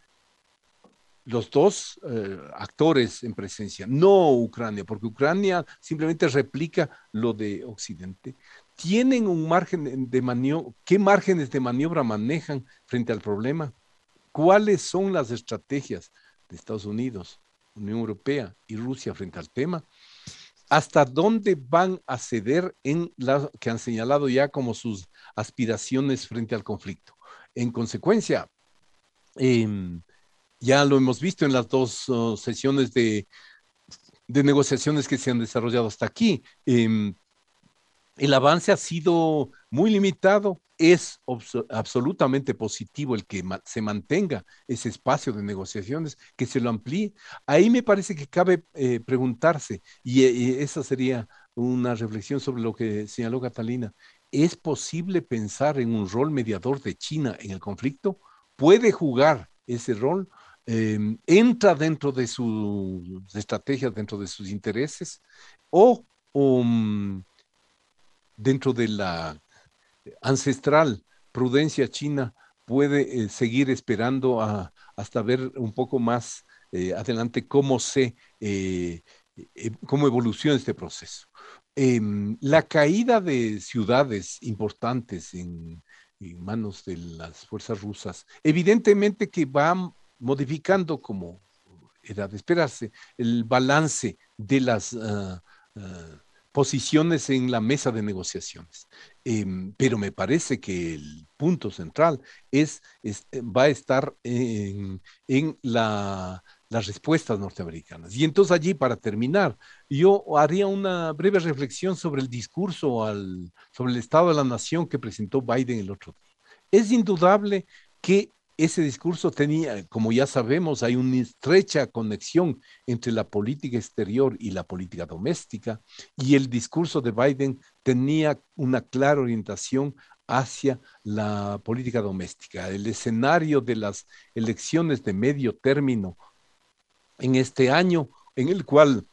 los dos eh, actores en presencia, no Ucrania, porque Ucrania simplemente replica lo de Occidente, tienen un margen de maniobra, ¿qué márgenes de maniobra manejan frente al problema? ¿Cuáles son las estrategias de Estados Unidos, Unión Europea y Rusia frente al tema? ¿Hasta dónde van a ceder en las que han señalado ya como sus aspiraciones frente al conflicto? En consecuencia, eh, ya lo hemos visto en las dos uh, sesiones de, negociaciones que se han desarrollado hasta aquí. Em, el avance ha sido muy limitado. Es absolutamente positivo el que se mantenga ese espacio de negociaciones, que se lo amplíe. Ahí me parece que cabe eh, preguntarse, y, y esa sería una reflexión sobre lo que señaló Catalina, ¿es posible pensar en un rol mediador de China en el conflicto? ¿Puede jugar ese rol? Em, entra dentro de sus estrategias, dentro de sus intereses, o mm, dentro de la ancestral prudencia china puede eh, seguir esperando hasta ver un poco más eh, adelante cómo se eh, cómo evoluciona este proceso. Em, la caída de ciudades importantes en, en, manos de las fuerzas rusas, evidentemente que va modificando, como era de esperarse, el balance de las ah, ah, posiciones en la mesa de negociaciones. Em, pero me parece que el punto central es, va a estar en, las respuestas norteamericanas. Y entonces allí, para terminar, yo haría una breve reflexión sobre el discurso sobre el estado de la nación que presentó Biden el otro día. Es indudable que ese discurso tenía, como ya sabemos, hay una estrecha conexión entre la política exterior y la política doméstica, y el discurso de Biden tenía una clara orientación hacia la política doméstica. El escenario de las elecciones de medio término en este año, en el cual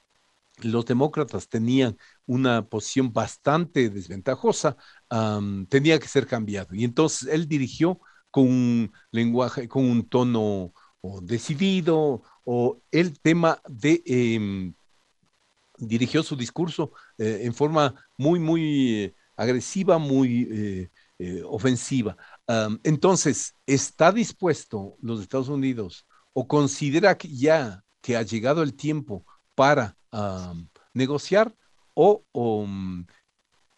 los demócratas tenían una posición bastante desventajosa, tenía que ser cambiado. Y entonces él dirigió con un lenguaje, con un tono decidido, o el tema de, em, dirigió su discurso eh, en forma muy, muy eh, agresiva, muy eh, ofensiva. entonces, ¿está dispuesto los Estados Unidos o considera ya que ha llegado el tiempo para negociar o, o mm,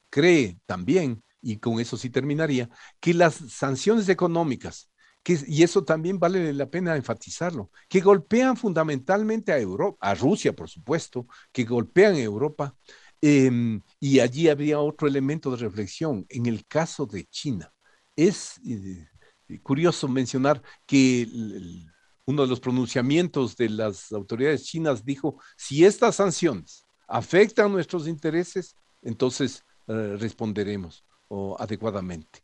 cree también y con eso sí terminaría, que las sanciones económicas, que, y eso también vale la pena enfatizarlo, que golpean fundamentalmente a Europa, a Rusia, por supuesto, que golpean a Europa, em, y allí habría otro elemento de reflexión. En el caso de China, es eh, curioso mencionar que uno de los pronunciamientos de las autoridades chinas dijo, si estas sanciones afectan nuestros intereses, entonces eh, responderemos o adecuadamente.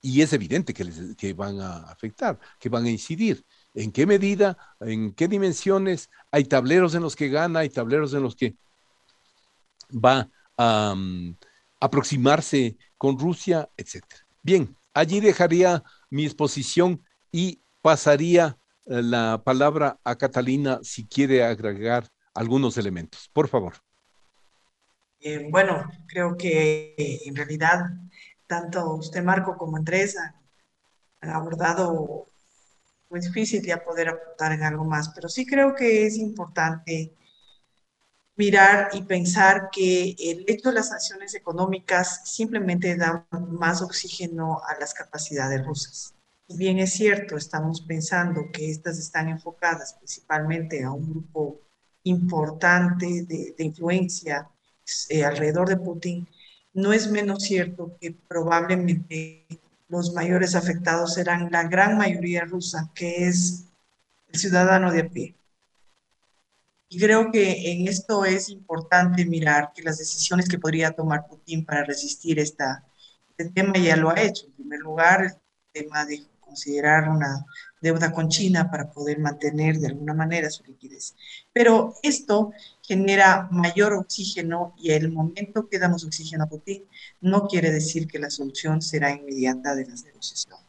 y es evidente que, les, que van a afectar, que van a incidir. ¿En qué medida? ¿En qué dimensiones? Hay tableros en los que gana, hay tableros en los que va a mm, aproximarse con Rusia, etc. Bien, allí dejaría mi exposición y pasaría eh, la palabra a Catalina si quiere agregar algunos elementos. Por favor. Eh, bueno, creo que en realidad tanto usted, Marco, como Andrés han, abordado muy difícil ya poder aportar en algo más, pero sí creo que es importante mirar y pensar que el hecho de las sanciones económicas simplemente da más oxígeno a las capacidades rusas. Si bien es cierto, estamos pensando que estas están enfocadas principalmente a un grupo importante de, influencia eh, alrededor de Putin, no es menos cierto que probablemente los mayores afectados serán la gran mayoría rusa, que es el ciudadano de a pie. Y creo que en esto es importante mirar que las decisiones que podría tomar Putin para resistir esta, este tema ya lo ha hecho. En primer lugar, el tema de considerar una deuda con China para poder mantener de alguna manera su liquidez. Pero esto genera mayor oxígeno y el momento que damos oxígeno a Putin no quiere decir que la solución será inmediata de las negociaciones.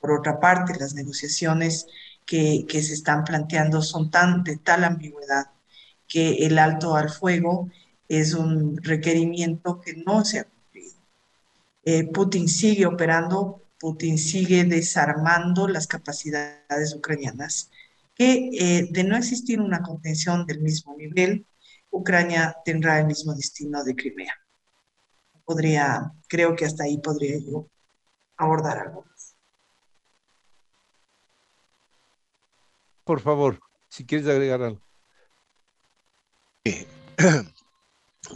Por otra parte, las negociaciones que, se están planteando son tan de tal ambigüedad que el alto al fuego es un requerimiento que no se ha cumplido. Eh, Putin sigue operando, Putin sigue desarmando las capacidades ucranianas, que eh, de no existir una contención del mismo nivel, Ucrania tendrá el mismo destino de Crimea. Podría, creo que hasta ahí podría yo abordar algo más. Por favor, si quieres agregar algo.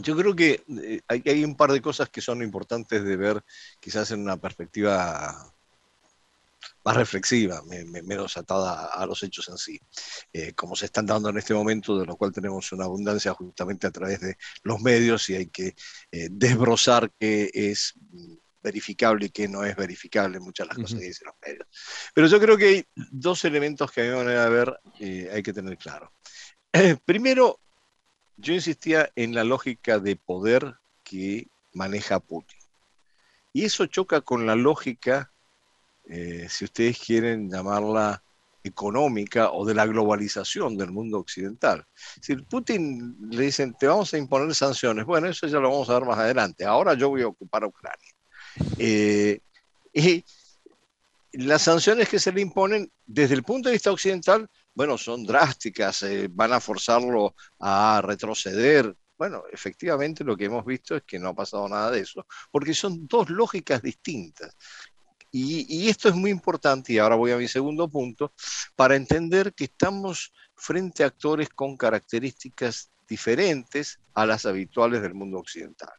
Yo creo que eh, hay, un par de cosas que son importantes de ver quizás en una perspectiva más reflexiva, menos atada a los hechos en sí, eh, como se están dando en este momento, de lo cual tenemos una abundancia justamente a través de los medios y hay que eh, desbrozar qué es verificable y qué no es verificable, muchas de las cosas que dicen los medios. Pero yo creo que hay dos elementos que a mi manera de ver hay que tener claro. primero, yo insistía en la lógica de poder que maneja Putin. Y eso choca con la lógica, eh, si ustedes quieren llamarla económica o de la globalización del mundo occidental. Si Putin le dicen, te vamos a imponer sanciones, bueno, eso ya lo vamos a ver más adelante. Ahora yo voy a ocupar a Ucrania. Eh, y las sanciones que se le imponen desde el punto de vista occidental bueno, son drásticas, eh, van a forzarlo a retroceder. Bueno, efectivamente lo que hemos visto es que no ha pasado nada de eso, porque son dos lógicas distintas. Y, y, esto es muy importante, y ahora voy a mi segundo punto, para entender que estamos frente a actores con características diferentes a las habituales del mundo occidental.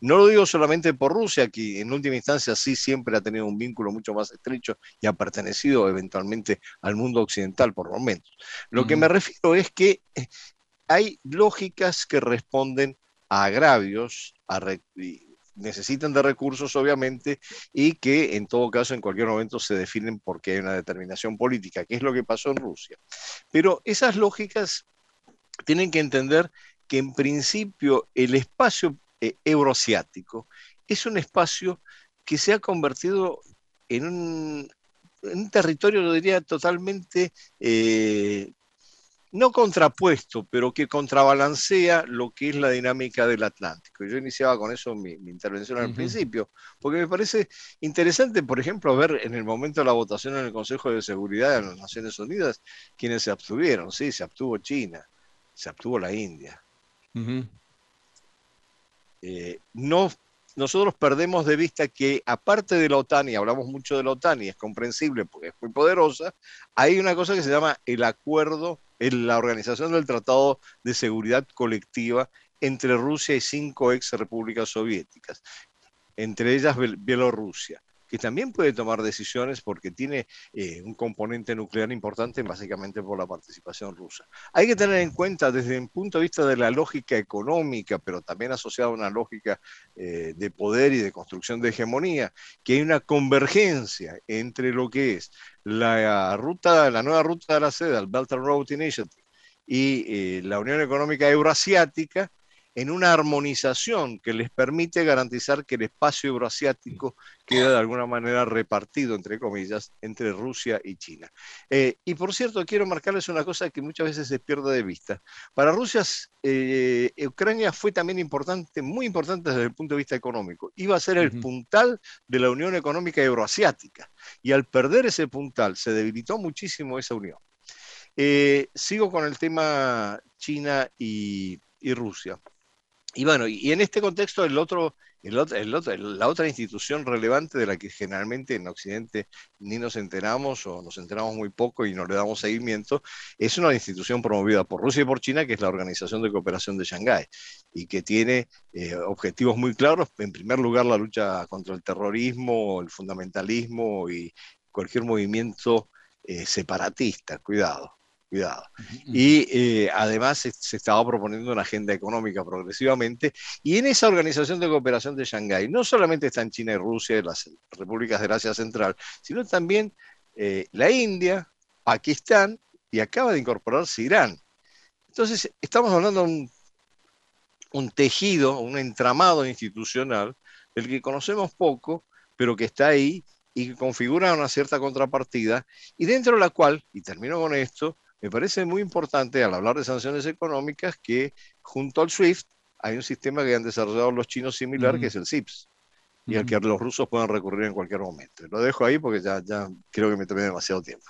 No lo digo solamente por Rusia, que en última instancia sí siempre ha tenido un vínculo mucho más estrecho y ha pertenecido eventualmente al mundo occidental por momentos. Lo que me refiero es que eh, hay lógicas que responden a agravios, necesitan de recursos obviamente y que en todo caso en cualquier momento se definen porque hay una determinación política, que es lo que pasó en Rusia. Pero esas lógicas tienen que entender que en principio el espacio eh, euroasiático, es un espacio que se ha convertido en un, territorio, lo diría, totalmente eh, no contrapuesto, pero que contrabalancea lo que es la dinámica del Atlántico. Yo iniciaba con eso mi, intervención al principio, porque me parece interesante, por ejemplo, ver en el momento de la votación en el Consejo de Seguridad de las Naciones Unidas quienes se abstuvieron. Sí, se abstuvo China, se abstuvo la India. Eh, no, nosotros perdemos de vista que aparte de la OTAN, y hablamos mucho de la OTAN y es comprensible porque es muy poderosa, hay una cosa que se llama el acuerdo, en la organización del Tratado de Seguridad Colectiva entre Rusia y cinco ex repúblicas soviéticas, entre ellas Bielorrusia que también puede tomar decisiones porque tiene eh, un componente nuclear importante básicamente por la participación rusa. Hay que tener en cuenta desde el punto de vista de la lógica económica, pero también asociada a una lógica eh, de poder y de construcción de hegemonía, que hay una convergencia entre lo que es la ruta, la nueva ruta de la seda, el Belt and Road Initiative, y eh, la Unión Económica Euroasiática, en una armonización que les permite garantizar que el espacio euroasiático queda de alguna manera repartido, entre comillas, entre Rusia y China. Eh, y por cierto, quiero marcarles una cosa que muchas veces se pierde de vista. Para Rusia, eh, Ucrania fue también importante, muy importante desde el punto de vista económico. Iba a ser el puntal de la Unión Económica Euroasiática. Y al perder ese puntal, se debilitó muchísimo esa unión. Eh, sigo con el tema China y Rusia. Y bueno, y en este contexto el otro, el otro, la otra institución relevante de la que generalmente en Occidente ni nos enteramos o nos enteramos muy poco y no le damos seguimiento, es una institución promovida por Rusia y por China, que es la Organización de Cooperación de Shanghái, y que tiene eh, objetivos muy claros. En primer lugar, la lucha contra el terrorismo, el fundamentalismo y cualquier movimiento eh, separatista, cuidado cuidado. Y eh, además se, estaba proponiendo una agenda económica progresivamente. Y en esa organización de cooperación de Shanghái no solamente están China y Rusia y las repúblicas del Asia Central, sino también eh, la India, Pakistán y acaba de incorporarse Irán. Entonces, estamos hablando de un, un tejido, un entramado institucional del que conocemos poco, pero que está ahí y que configura una cierta contrapartida y dentro de la cual, y termino con esto, me parece muy importante al hablar de sanciones económicas que junto al SWIFT hay un sistema que han desarrollado los chinos similar, que es el CIPS, y al que los rusos pueden recurrir en cualquier momento. Lo dejo ahí porque ya, ya creo que me tomé demasiado tiempo.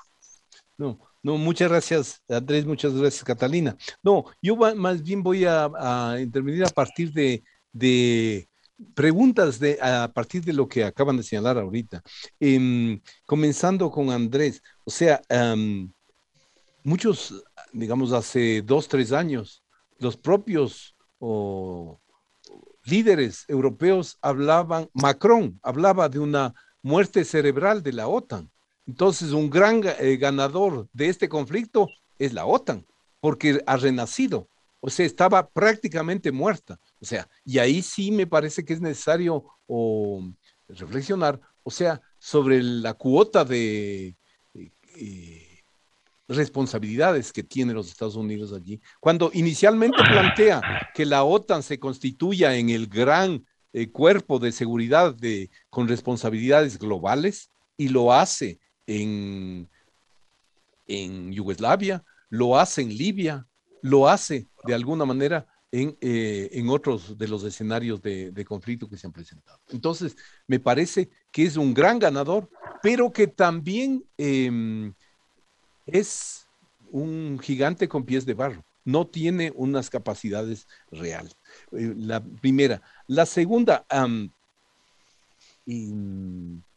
No, no, muchas gracias, Andrés, muchas gracias, Catalina. No, yo más bien voy a, intervenir a partir de, de preguntas de, a partir de lo que acaban de señalar ahorita. Em, comenzando con Andrés, o sea, muchos, digamos, hace dos, tres años, los propios líderes europeos hablaban, Macron hablaba de una muerte cerebral de la OTAN. Entonces, un gran eh, ganador de este conflicto es la OTAN, porque ha renacido, o sea, estaba prácticamente muerta. O sea, y ahí sí me parece que es necesario reflexionar, o sea, sobre la cuota de... Eh, responsabilidades que tienen los Estados Unidos allí. Cuando inicialmente plantea que la OTAN se constituya en el gran eh, cuerpo de seguridad de, con responsabilidades globales y lo hace en, en Yugoslavia, lo hace en Libia, lo hace de alguna manera en, eh, en otros de los escenarios de, de, conflicto que se han presentado. Entonces, me parece que es un gran ganador, pero que también em, es un gigante con pies de barro, no tiene unas capacidades reales. Eh, la primera. La segunda, en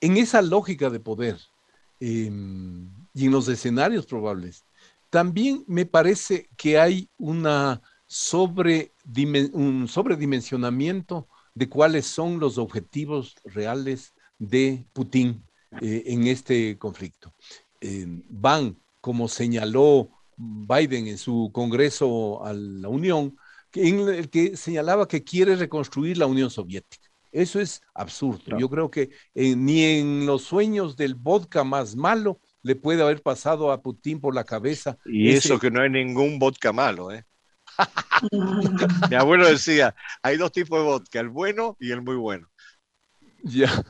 esa lógica de poder em, y en los escenarios probables, también me parece que hay una sobre, un sobredimensionamiento de cuáles son los objetivos reales de Putin eh, en este conflicto. van, como señaló Biden en su Congreso a la Unión, en el que señalaba que quiere reconstruir la Unión Soviética. Eso es absurdo. Yo creo que eh, ni en los sueños del vodka más malo le puede haber pasado a Putin por la cabeza. Y eso que no hay ningún vodka malo, ¿eh? Mi abuelo decía, hay dos tipos de vodka, el bueno y el muy bueno. Ya,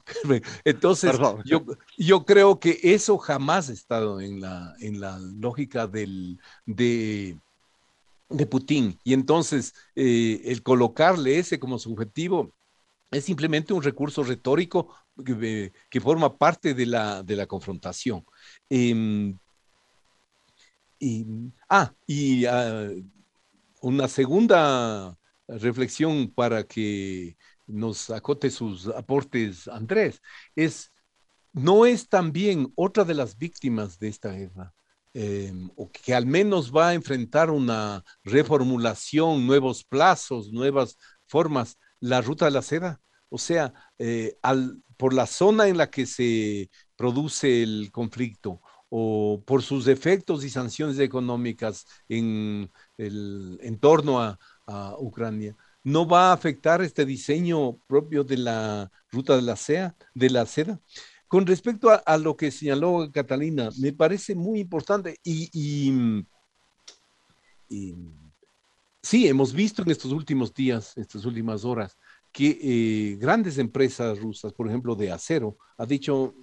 entonces yo, yo, creo que eso jamás ha estado en la, en la lógica del, de, de Putin. Y entonces eh, el colocarle ese como subjetivo es simplemente un recurso retórico que, que forma parte de la, de la confrontación. Em, y, ah, y ah, una segunda reflexión para que nos acote sus aportes Andrés, es, no es también otra de las víctimas de esta guerra, em, o que al menos va a enfrentar una reformulación, nuevos plazos, nuevas formas, la ruta de la seda. O sea, eh, al, por la zona en la que se produce el conflicto o por sus efectos y sanciones económicas en, el, en torno a Ucrania, no va a afectar este diseño propio de la ruta de la, sea, de la seda. Con respecto a, lo que señaló Catalina, me parece muy importante y, sí, hemos visto en estos últimos días, estas últimas horas, que eh, grandes empresas rusas, por ejemplo, de acero, ha dicho,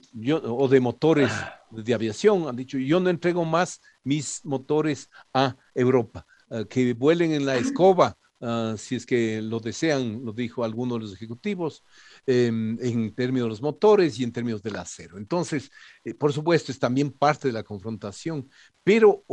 o de motores de aviación, han dicho, yo no entrego más mis motores a Europa, eh, que vuelen en la escoba Ah, si es que lo desean, lo dijo alguno de los ejecutivos, em, en términos de los motores y en términos del acero. Entonces, eh, por supuesto, es también parte de la confrontación, pero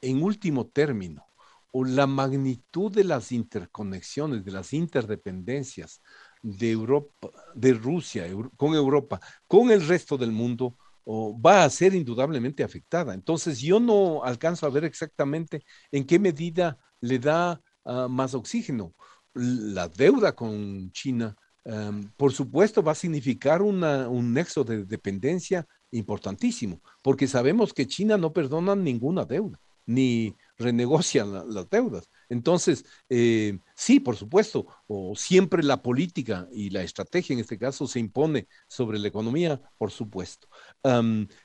en último término, o la magnitud de las interconexiones, de las interdependencias de Europa, de Rusia con Europa, con el resto del mundo, va a ser indudablemente afectada. Entonces, yo no alcanzo a ver exactamente en qué medida le da Ah, más oxígeno. La deuda con China, em, por supuesto, va a significar un nexo de dependencia importantísimo, porque sabemos que China no perdona ninguna deuda, ni renegocia las deudas. Entonces, eh, sí, por supuesto, o siempre la política y la estrategia en este caso se impone sobre la economía, por supuesto.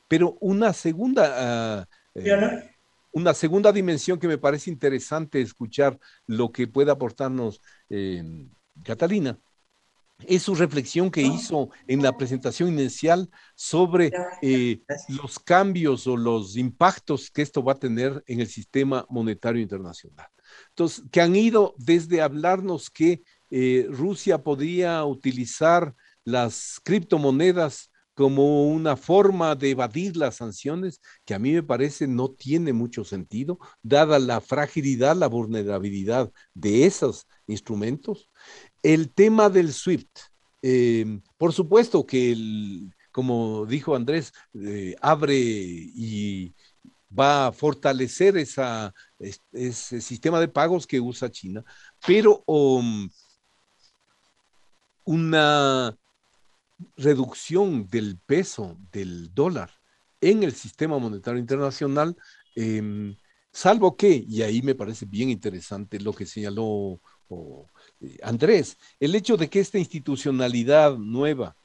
pero una segunda... Ah, eh, una segunda dimensión que me parece interesante escuchar lo que puede aportarnos eh, Catalina es su reflexión que hizo en la presentación inicial sobre eh, los cambios o los impactos que esto va a tener en el sistema monetario internacional. Entonces, que han ido desde hablarnos que eh, Rusia podría utilizar las criptomonedas como una forma de evadir las sanciones, que a mí me parece no tiene mucho sentido, dada la fragilidad, la vulnerabilidad de esos instrumentos. El tema del SWIFT, em, por supuesto que, como dijo Andrés, eh, abre y va a fortalecer ese sistema de pagos que usa China, pero um, una reducción del peso del dólar en el sistema monetario internacional, em, salvo que, y ahí me parece bien interesante lo que señaló eh, Andrés, el hecho de que esta institucionalidad nueva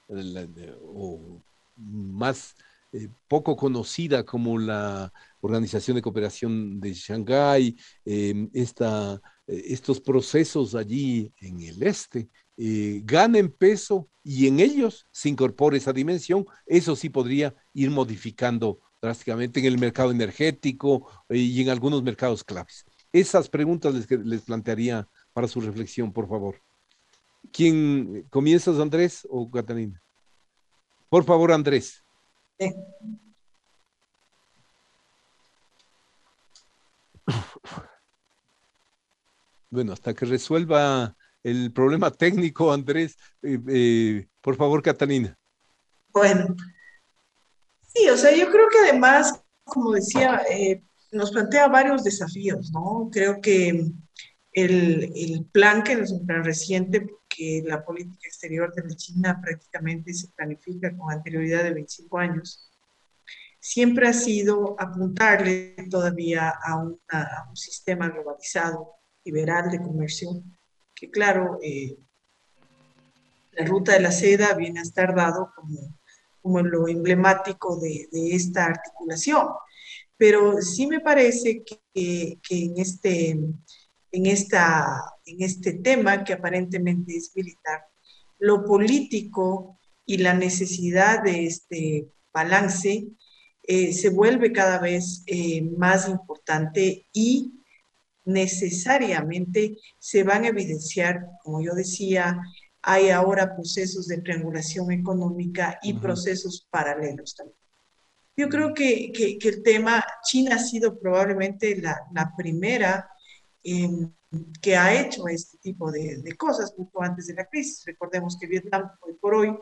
o más eh, poco conocida como la Organización de Cooperación de Shanghái, em, esta, eh, estos procesos allí en el este, eh, ganen peso y en ellos se incorpore esa dimensión, eso sí podría ir modificando drásticamente en el mercado energético eh, y en algunos mercados claves. Esas preguntas les, les plantearía para su reflexión, por favor. ¿Quién comienzas, Andrés o Catalina? Por favor, Andrés. Bueno, hasta que resuelva el problema técnico, Andrés. Eh, eh, por favor, Catalina. Bueno, sí, o sea, yo creo que además, como decía, eh, nos plantea varios desafíos, ¿no? Creo que el, plan que nos plan reciente, que la política exterior de China prácticamente se planifica con anterioridad de 25 años, siempre ha sido apuntarle todavía a, a un sistema globalizado, liberal de comercio, que claro, eh, la ruta de la seda viene a estar dado como, como lo emblemático de, esta articulación. Pero sí me parece que, en, este, en, esta, en este tema, que aparentemente es militar, lo político y la necesidad de este balance eh, se vuelve cada vez eh, más importante y necesariamente se van a evidenciar, como yo decía, hay ahora procesos de triangulación económica y procesos paralelos también. Yo creo que, que, el tema, China ha sido probablemente la, la primera em, que ha hecho este tipo de, de, cosas poco antes de la crisis. Recordemos que Vietnam hoy por hoy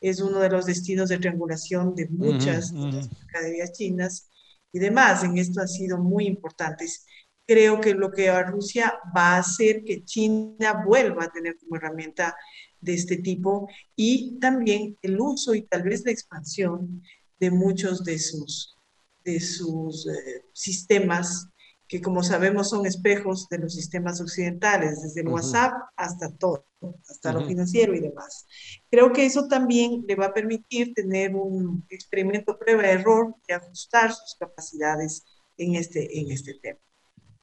es uno de los destinos de triangulación de muchas de las mercaderías chinas y demás. En esto han sido muy importantes creo que lo que a Rusia va a hacer que China vuelva a tener como herramienta de este tipo y también el uso y tal vez la expansión de muchos de sus, de sus eh, sistemas que como sabemos son espejos de los sistemas occidentales, desde el WhatsApp hasta todo, hasta lo financiero y demás. Creo que eso también le va a permitir tener un experimento prueba-error y ajustar sus capacidades en este, en este tema.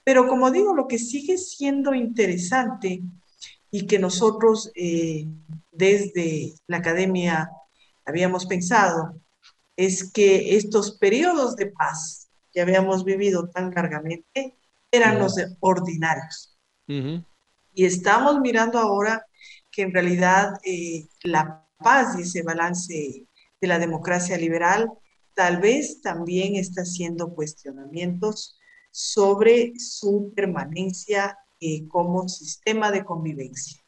Pero como digo, lo que sigue siendo interesante y que nosotros eh, desde la academia habíamos pensado es que estos periodos de paz que habíamos vivido tan largamente eran los ordinarios. Y estamos mirando ahora que en realidad eh, la paz y ese balance de la democracia liberal tal vez también está haciendo cuestionamientos sobre su permanencia eh, como sistema de convivencia.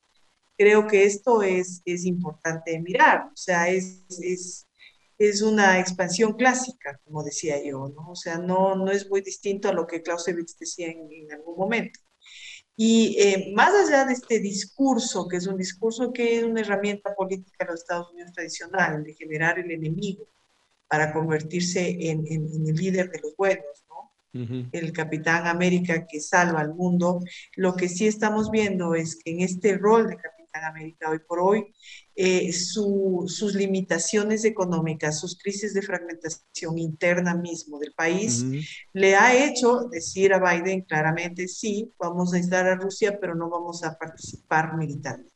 Creo que esto es, es importante mirar, o sea, es, es, es, una expansión clásica, como decía yo, ¿no? O sea, no, no es muy distinto a lo que Clausewitz decía en, algún momento. Y eh, más allá de este discurso, que es un discurso que es una herramienta política de los Estados Unidos tradicional, de generar el enemigo para convertirse en, en el líder de los buenos, ¿no? El Capitán América que salva al mundo. Lo que sí estamos viendo es que en este rol de Capitán América hoy por hoy, eh, sus limitaciones económicas, sus crisis de fragmentación interna mismo del país, le ha hecho decir a Biden claramente, sí, vamos a aislar a Rusia, pero no vamos a participar militarmente.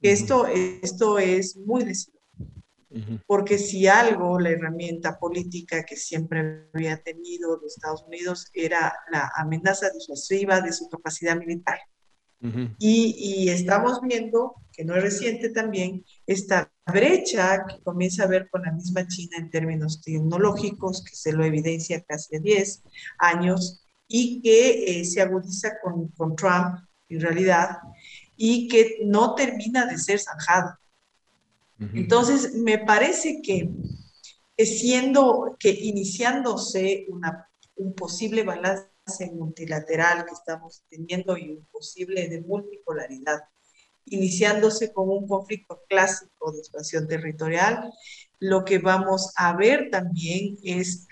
Esto, esto es muy decisivo porque si algo, la herramienta política que siempre había tenido los Estados Unidos era la amenaza disuasiva de su capacidad militar. y, y, estamos viendo, que no es reciente también, esta brecha que comienza a ver con la misma China en términos tecnológicos, que se lo evidencia casi a 10 años, y que eh, se agudiza con, con Trump en realidad, y que no termina de ser zanjada. Entonces, me parece que siendo que iniciándose un posible balance multilateral que estamos teniendo y un posible de multipolaridad, iniciándose con un conflicto clásico de expansión territorial, lo que vamos a ver también es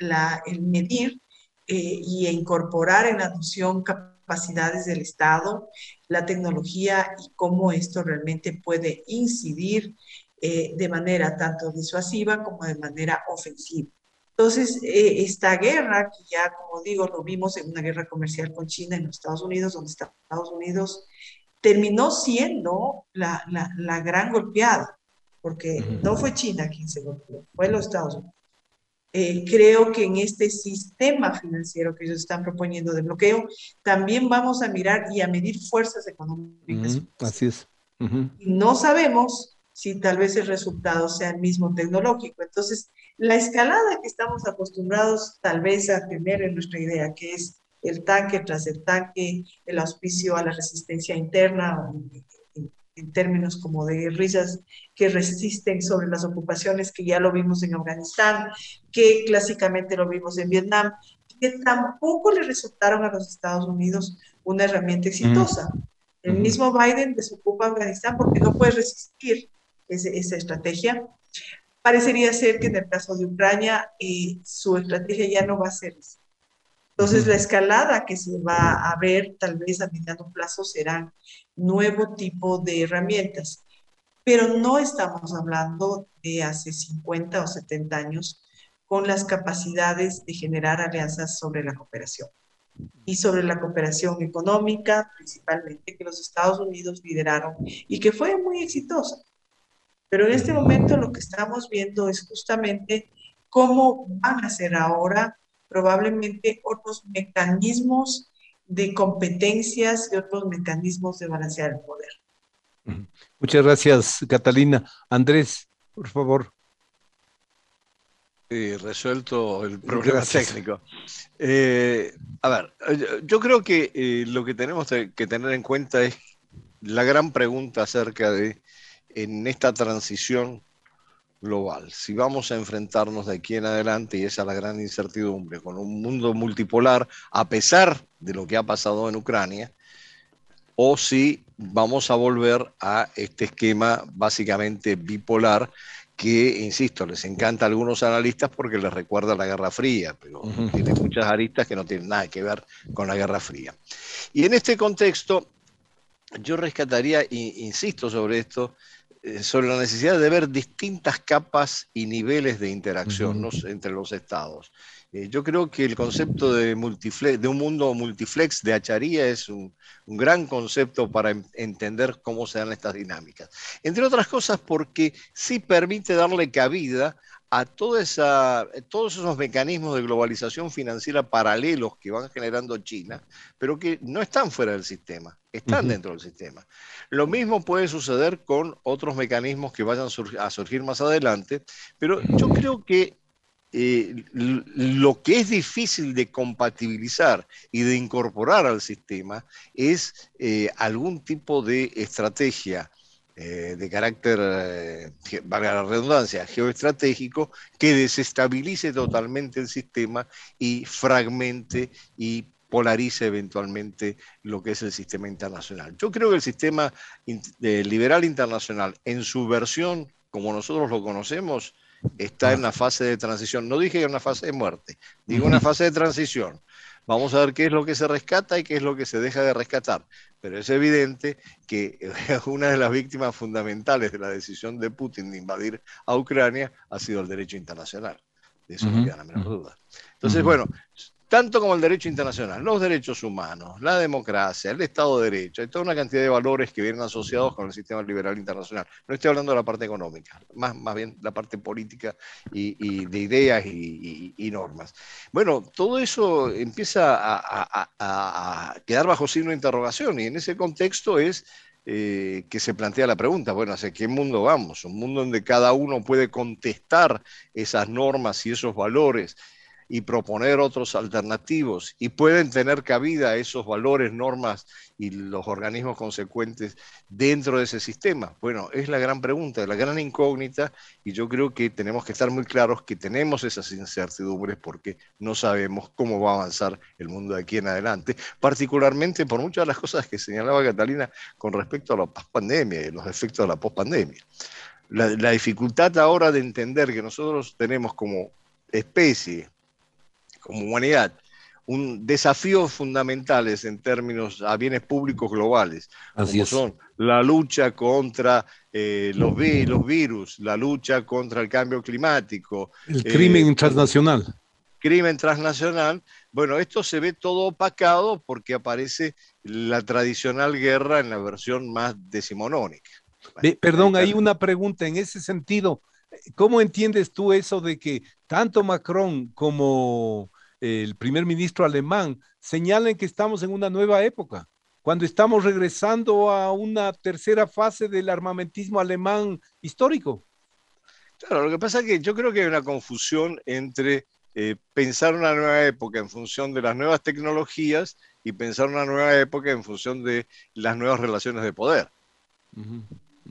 el medir eh, y incorporar en la noción capacidades del Estado, la tecnología y cómo esto realmente puede incidir eh, de manera tanto disuasiva como de manera ofensiva. Entonces, eh, esta guerra, que ya como digo, lo vimos en una guerra comercial con China en los Estados Unidos, donde Estados Unidos terminó siendo la, la, gran golpeada, porque no fue China quien se golpeó, fue los Estados Unidos. Eh, creo que en este sistema financiero que ellos están proponiendo de bloqueo, también vamos a mirar y a medir fuerzas económicas. así es. No sabemos si tal vez el resultado sea el mismo tecnológico. Entonces, la escalada que estamos acostumbrados tal vez a tener en nuestra idea, que es el tanque tras el tanque, el auspicio a la resistencia interna, en, términos como de guerrillas que resisten sobre las ocupaciones, que ya lo vimos en Afganistán, que clásicamente lo vimos en Vietnam, que tampoco le resultaron a los Estados Unidos una herramienta exitosa. El mismo Biden desocupa Afganistán porque no puede resistir esa estrategia. Parecería ser que en el caso de Ucrania eh, su estrategia ya no va a ser esa. Entonces, la escalada que se va a ver tal vez a mediano plazo serán nuevo tipo de herramientas, pero no estamos hablando de hace 50 o 70 años con las capacidades de generar alianzas sobre la cooperación y sobre la cooperación económica, principalmente que los Estados Unidos lideraron y que fue muy exitosa. Pero en este momento lo que estamos viendo es justamente cómo van a ser ahora probablemente otros mecanismos de competencias y otros mecanismos de balancear el poder. Muchas gracias, Catalina. Andrés, por favor. Sí, resuelto el problema técnico. Eh, a ver, yo creo que eh, lo que tenemos que tener en cuenta es la gran pregunta acerca de en esta transición global. Si vamos a enfrentarnos de aquí en adelante, y esa es la gran incertidumbre, con un mundo multipolar, a pesar de lo que ha pasado en Ucrania, o si vamos a volver a este esquema básicamente bipolar que, insisto, les encanta a algunos analistas porque les recuerda la Guerra Fría, pero tiene muchas aristas que no tienen nada que ver con la Guerra Fría. Y en este contexto, yo rescataría, insisto sobre esto, sobre la necesidad de ver distintas capas y niveles de interacción entre los estados. Eh, yo creo que el concepto de, de un mundo multiflex de Acharía es un, gran concepto para entender cómo se dan estas dinámicas. Entre otras cosas porque sí permite darle cabida a toda esa, todos esos mecanismos de globalización financiera paralelos que van generando China, pero que no están fuera del sistema, están dentro del sistema. Lo mismo puede suceder con otros mecanismos que vayan a surgir más adelante, pero yo creo que eh, lo que es difícil de compatibilizar y de incorporar al sistema es eh, algún tipo de estrategia eh, de carácter, eh, valga la redundancia, geoestratégico, que desestabilice totalmente el sistema y fragmente y polarice eventualmente lo que es el sistema internacional. Yo creo que el sistema liberal internacional, en su versión como nosotros lo conocemos, está en una fase de transición. No dije en una fase de muerte, digo una fase de transición. Vamos a ver qué es lo que se rescata y qué es lo que se deja de rescatar. Pero es evidente que una de las víctimas fundamentales de la decisión de Putin de invadir a Ucrania ha sido el derecho internacional. De eso no queda la menor duda. Entonces, bueno, tanto como el derecho internacional, los derechos humanos, la democracia, el Estado de Derecho, hay toda una cantidad de valores que vienen asociados con el sistema liberal internacional. No estoy hablando de la parte económica, más, más bien la parte política y, de ideas y, normas. Bueno, todo eso empieza a, quedar bajo signo de interrogación y en ese contexto es eh, que se plantea la pregunta, bueno, ¿hacia qué mundo vamos? Un mundo donde cada uno puede contestar esas normas y esos valores y proponer otros alternativos y pueden tener cabida esos valores, normas y los organismos consecuentes dentro de ese sistema? Bueno, es la gran pregunta, la gran incógnita y yo creo que tenemos que estar muy claros que tenemos esas incertidumbres porque no sabemos cómo va a avanzar el mundo de aquí en adelante, particularmente por muchas de las cosas que señalaba Catalina con respecto a la post-pandemia y los efectos de la post-pandemia. La, la dificultad ahora de entender que nosotros tenemos como especie como humanidad un desafíos fundamentales en términos a bienes públicos globales, como son la lucha contra eh, los, los virus, la lucha contra el cambio climático. El crimen eh, transnacional. Crimen transnacional. Bueno, esto se ve todo opacado porque aparece la tradicional guerra en la versión más decimonónica. perdón, hay una pregunta en ese sentido. ¿Cómo entiendes tú eso de que tanto Macron como el primer ministro alemán señalen que estamos en una nueva época, cuando estamos regresando a una tercera fase del armamentismo alemán histórico? Claro, lo que pasa es que yo creo que hay una confusión entre eh, pensar una nueva época en función de las nuevas tecnologías y pensar una nueva época en función de las nuevas relaciones de poder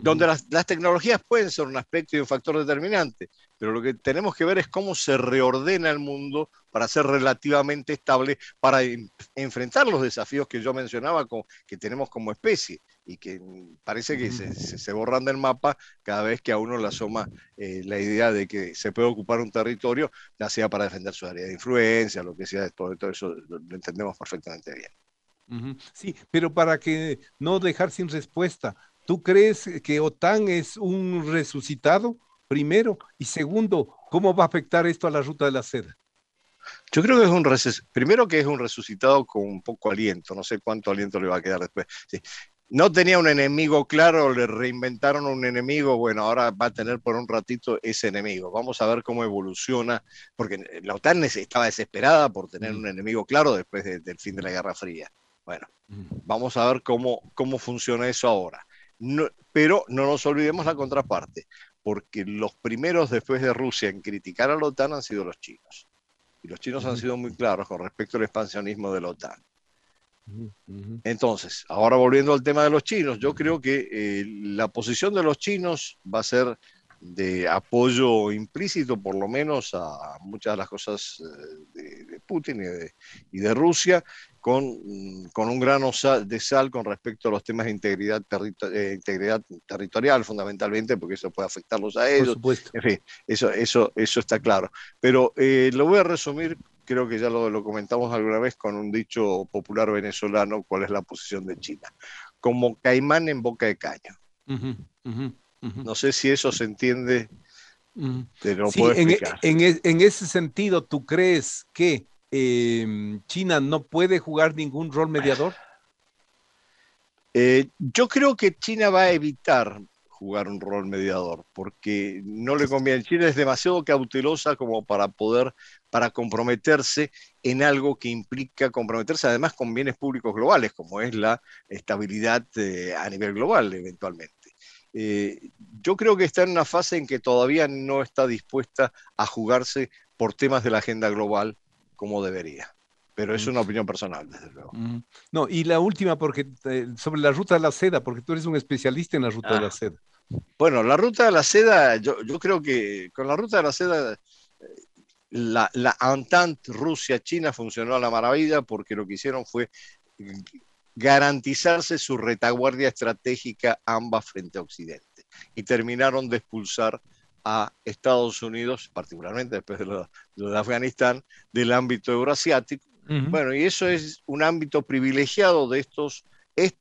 donde las, tecnologías pueden ser un aspecto y un factor determinante, pero lo que tenemos que ver es cómo se reordena el mundo para ser relativamente estable, para enfrentar los desafíos que yo mencionaba que tenemos como especie y que parece que se, borran del mapa cada vez que a uno le asoma eh, la idea de que se puede ocupar un territorio, ya sea para defender su área de influencia, lo que sea, todo, todo eso lo, entendemos perfectamente bien. Sí, pero para que no dejar sin respuesta, ¿Tú crees que OTAN es un resucitado? Primero. Y segundo, ¿cómo va a afectar esto a la ruta de la seda? Yo creo que es un primero que es un resucitado con poco aliento, no sé cuánto aliento le va a quedar después. No tenía un enemigo claro, le reinventaron un enemigo, bueno, ahora va a tener por un ratito ese enemigo. Vamos a ver cómo evoluciona, porque la OTAN estaba desesperada por tener mm. un enemigo claro después del fin de la Guerra Fría. Bueno, mm. vamos a ver cómo, cómo funciona eso ahora pero no nos olvidemos la contraparte, porque los primeros después de Rusia en criticar a la OTAN han sido los chinos. Y los chinos han sido muy claros con respecto al expansionismo de la OTAN. Entonces, ahora volviendo al tema de los chinos, yo creo que eh, la posición de los chinos va a ser de apoyo implícito, por lo menos, a muchas de las cosas eh, de, Putin y de, Rusia, con, un grano de sal con respecto a los temas de integridad, eh, integridad territorial, fundamentalmente, porque eso puede afectarlos a ellos. En fin, eso, eso, eso está claro. Pero eh, lo voy a resumir creo que ya lo, comentamos alguna vez con un dicho popular venezolano, cuál es la posición de China. Como caimán en boca de caño. No sé si eso se entiende. Pero sí, en, en, en, ese sentido, ¿tú crees que em, China no puede jugar ningún rol mediador? Eh, yo creo que China va a evitar jugar un rol mediador, porque no le conviene. China es demasiado cautelosa como para poder, para comprometerse en algo que implica comprometerse además con bienes públicos globales, como es la estabilidad eh, a nivel global eventualmente. Eh, yo creo que está en una fase en que todavía no está dispuesta a jugarse por temas de la agenda global como debería. Pero es mm. una opinión personal, desde luego. Mm. No, y la última, porque eh, sobre la ruta de la seda, porque tú eres un especialista en la ruta de la ah. seda. Bueno, la ruta de la seda, yo, creo que con la ruta de la seda, eh, la, la Entente Rusia-China funcionó a la maravilla porque lo que hicieron fue garantizarse su retaguardia estratégica ambas frente a Occidente. Y terminaron de expulsar a Estados Unidos, particularmente después de lo, de Afganistán, del ámbito euroasiático, Bueno, y eso es un ámbito privilegiado de estos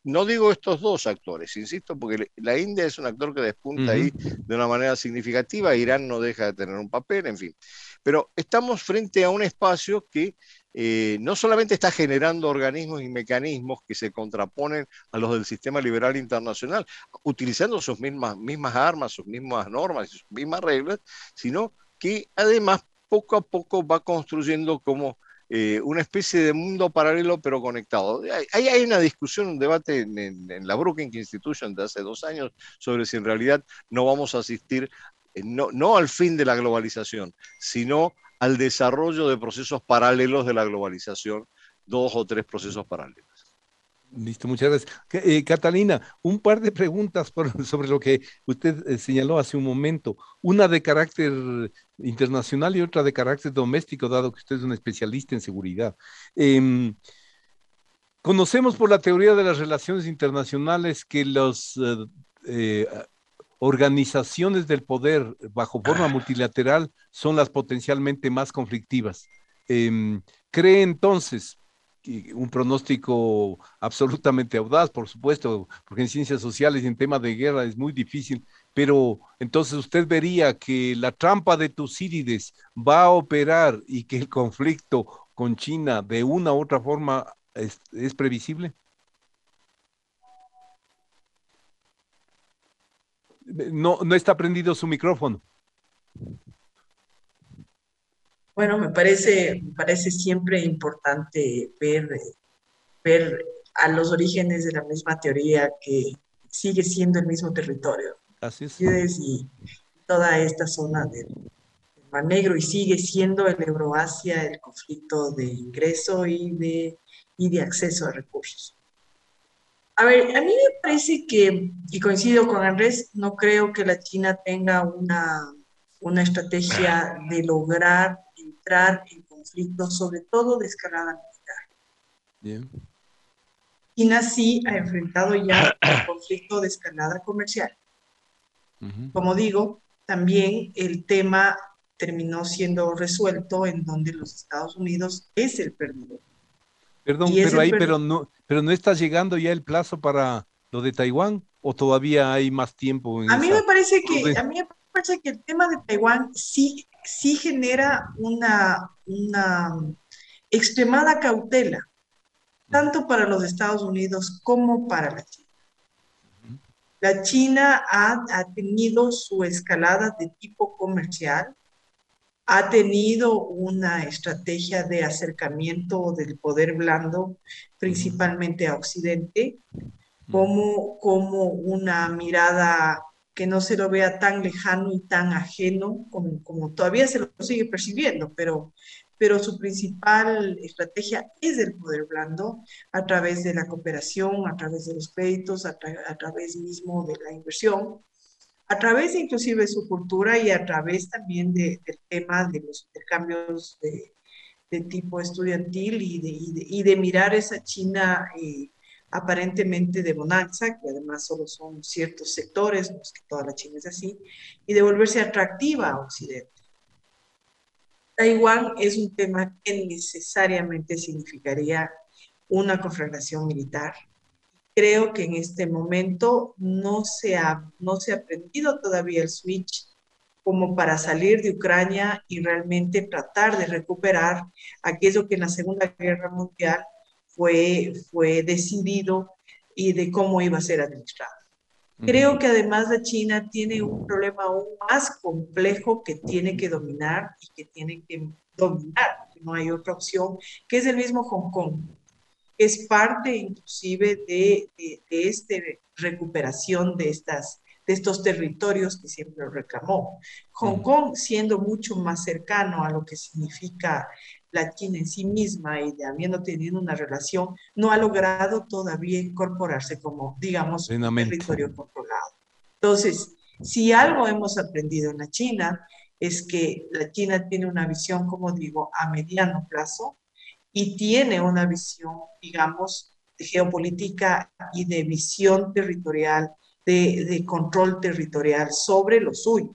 no digo estos dos actores, insisto, porque la India es un actor que despunta ahí de una manera significativa, Irán no deja de tener un papel, en fin. Pero estamos frente a un espacio que eh, no solamente está generando organismos y mecanismos que se contraponen a los del sistema liberal internacional, utilizando sus mismas, mismas armas, sus mismas normas sus mismas reglas, sino que además poco a poco va construyendo como eh, una especie de mundo paralelo pero conectado. Ahí hay una discusión, un debate en, la Brookings Institution de hace dos años sobre si en realidad no vamos a asistir, eh, no, no al fin de la globalización, sino al desarrollo de procesos paralelos de la globalización, dos o tres procesos paralelos. Listo, muchas gracias. Eh, Catalina, un par de preguntas sobre lo que usted eh, señaló hace un momento. Una de carácter internacional y otra de carácter doméstico, dado que usted es un especialista en seguridad. Em, conocemos por la teoría de las relaciones internacionales que las eh, organizaciones del poder bajo forma multilateral son las potencialmente más conflictivas. Em, ¿Cree entonces un pronóstico absolutamente audaz, por supuesto, porque en ciencias sociales y en tema de guerra es muy difícil, pero entonces usted vería que la trampa de Tucídides va a operar y que el conflicto con China de una u otra forma es, es previsible. No, no está prendido su micrófono. Bueno, me parece, me parece siempre importante ver, ver a los orígenes de la misma teoría que sigue siendo el mismo territorio. Así es. Y toda esta zona del, Mar Negro y sigue siendo el Euroasia el conflicto de ingreso y de, y de acceso a recursos. A ver, a mí me parece que, y coincido con Andrés, no creo que la China tenga una, una estrategia de lograr entrar en conflictos, sobre todo de escalada militar. China sí ha enfrentado ya un conflicto de escalada comercial. Como digo, también el tema terminó siendo resuelto en donde los Estados Unidos es el perdedor. Perdón, pero ahí, pero no, pero no está llegando ya el plazo para lo de Taiwán o todavía hay más tiempo. a mí me parece que a mí me parece que el tema de Taiwán sí sí genera una, una extremada cautela, tanto para los Estados Unidos como para la China. La China ha, ha, tenido su escalada de tipo comercial, ha tenido una estrategia de acercamiento del poder blando, principalmente a Occidente, como, como una mirada que no se lo vea tan lejano y tan ajeno como, como todavía se lo sigue percibiendo, pero, pero su principal estrategia es el poder blando a través de la cooperación, a través de los créditos, a, través mismo de la inversión, a través inclusive de su cultura y a través también de, del tema de los intercambios de, de tipo estudiantil y de, y de, y de mirar esa China eh, aparentemente de bonanza, que además solo son ciertos sectores, no es que toda la China es así, y de volverse atractiva a Occidente. Taiwán es un tema que necesariamente significaría una conflagración militar. Creo que en este momento no se ha, no se ha aprendido todavía el switch como para salir de Ucrania y realmente tratar de recuperar aquello que en la Segunda Guerra Mundial fue, fue decidido y de cómo iba a ser administrado. Creo que además la China tiene un problema aún más complejo que tiene que dominar y que tiene que dominar, no hay otra opción, que es el mismo Hong Kong. Es parte inclusive de, de, de esta recuperación de, estas, de estos territorios que siempre reclamó. Hong Kong siendo mucho más cercano a lo que significa la China en sí misma y de habiendo tenido una relación, no ha logrado todavía incorporarse como, digamos, un territorio controlado. Entonces, si algo hemos aprendido en la China es que la China tiene una visión, como digo, a mediano plazo y tiene una visión, digamos, de geopolítica y de visión territorial, de, de control territorial sobre lo suyo.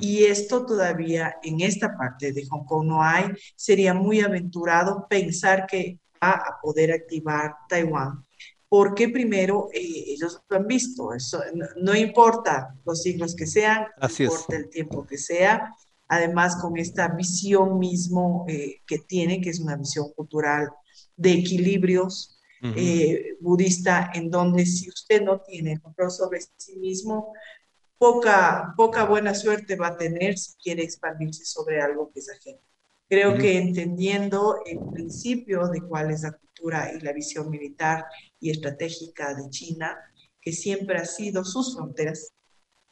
Y esto todavía en esta parte de Hong Kong no hay. Sería muy aventurado pensar que va a poder activar Taiwán, porque primero eh, ellos lo han visto. Eso, no, importa los siglos que sean, no importa el tiempo que sea. Además, con esta visión mismo eh, que tiene, que es una visión cultural de equilibrios, eh, budista, en donde si usted no tiene control sobre sí mismo, poca, poca buena suerte va a tener si quiere expandirse sobre algo que es ajeno. Creo que entendiendo el principio de cuál es la cultura y la visión militar y estratégica de China, que siempre ha sido sus fronteras,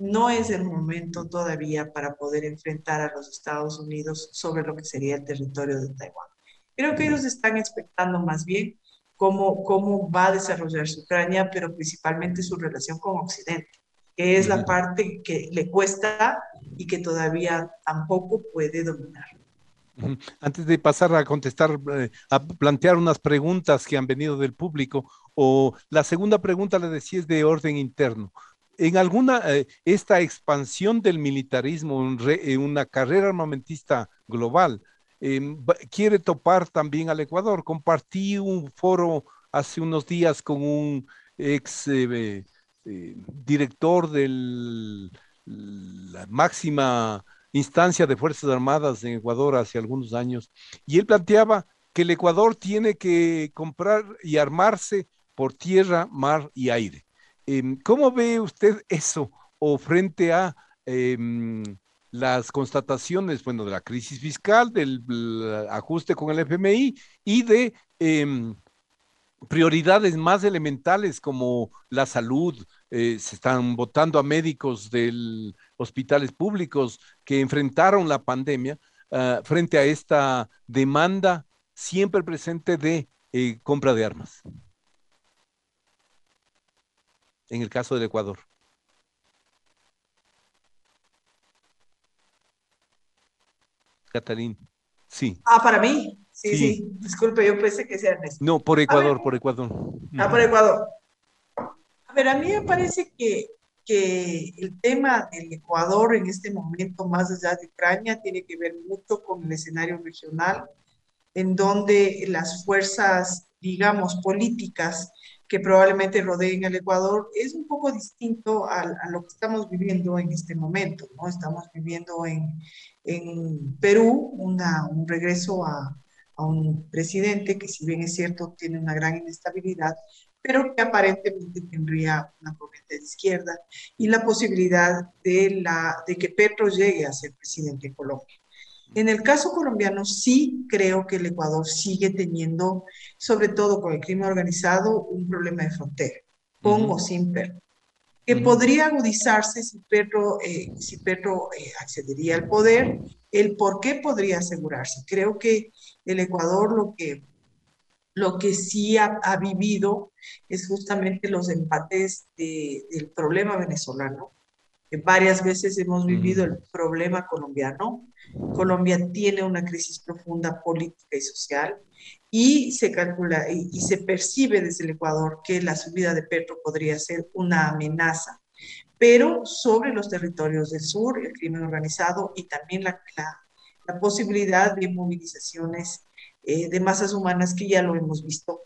no es el momento todavía para poder enfrentar a los Estados Unidos sobre lo que sería el territorio de Taiwán. Creo que ellos están expectando más bien cómo, cómo va a desarrollarse Ucrania, pero principalmente su relación con Occidente que es la parte que le cuesta y que todavía tampoco puede dominar. Antes de pasar a contestar, eh, a plantear unas preguntas que han venido del público, o la segunda pregunta le decía es de orden interno. En alguna, eh, esta expansión del militarismo en, una carrera armamentista global, em, quiere topar también al Ecuador. Compartí un foro hace unos días con un ex eh, eh, director de la máxima instancia de Fuerzas Armadas en Ecuador hace algunos años, y él planteaba que el Ecuador tiene que comprar y armarse por tierra, mar y aire. Em, ¿Cómo ve usted eso o frente a em, las constataciones, bueno, de la crisis fiscal, del ajuste con el FMI y de em, prioridades más elementales como la salud, eh, se están votando a médicos de hospitales públicos que enfrentaron la pandemia ah, frente a esta demanda siempre presente de eh, compra de armas. En el caso del Ecuador. Catalín, sí. Ah, para mí. Sí, sí, Disculpe, yo pensé que sea No, por Ecuador, por Ecuador. Ah, por Ecuador. A ver, a mí me parece que, que el tema del Ecuador en este momento, más allá de Ucrania, tiene que ver mucho con el escenario regional, en donde las fuerzas, digamos, políticas que probablemente rodeen al Ecuador es un poco distinto a, a, lo que estamos viviendo en este momento, ¿no? Estamos viviendo en, en Perú una, un regreso a, a un presidente que si bien es cierto tiene una gran inestabilidad, pero que aparentemente tendría una corriente de izquierda y la posibilidad de, la, de que Petro llegue a ser presidente de Colombia. En el caso colombiano sí creo que el Ecuador sigue teniendo, sobre todo con el crimen organizado, un problema de frontera, con o sin Petro, que podría agudizarse si Petro, eh, si Petro eh, accedería al poder, el por qué podría asegurarse. Creo que el Ecuador lo que, lo que sí ha, vivido es justamente los empates del problema venezolano. Varias veces hemos vivido el problema colombiano. Colombia tiene una crisis profunda política y social y se calcula y, y, se percibe desde el Ecuador que la subida de Petro podría ser una amenaza, pero sobre los territorios del sur, el crimen organizado y también la, la, la posibilidad de movilizaciones eh, de masas humanas que ya lo hemos visto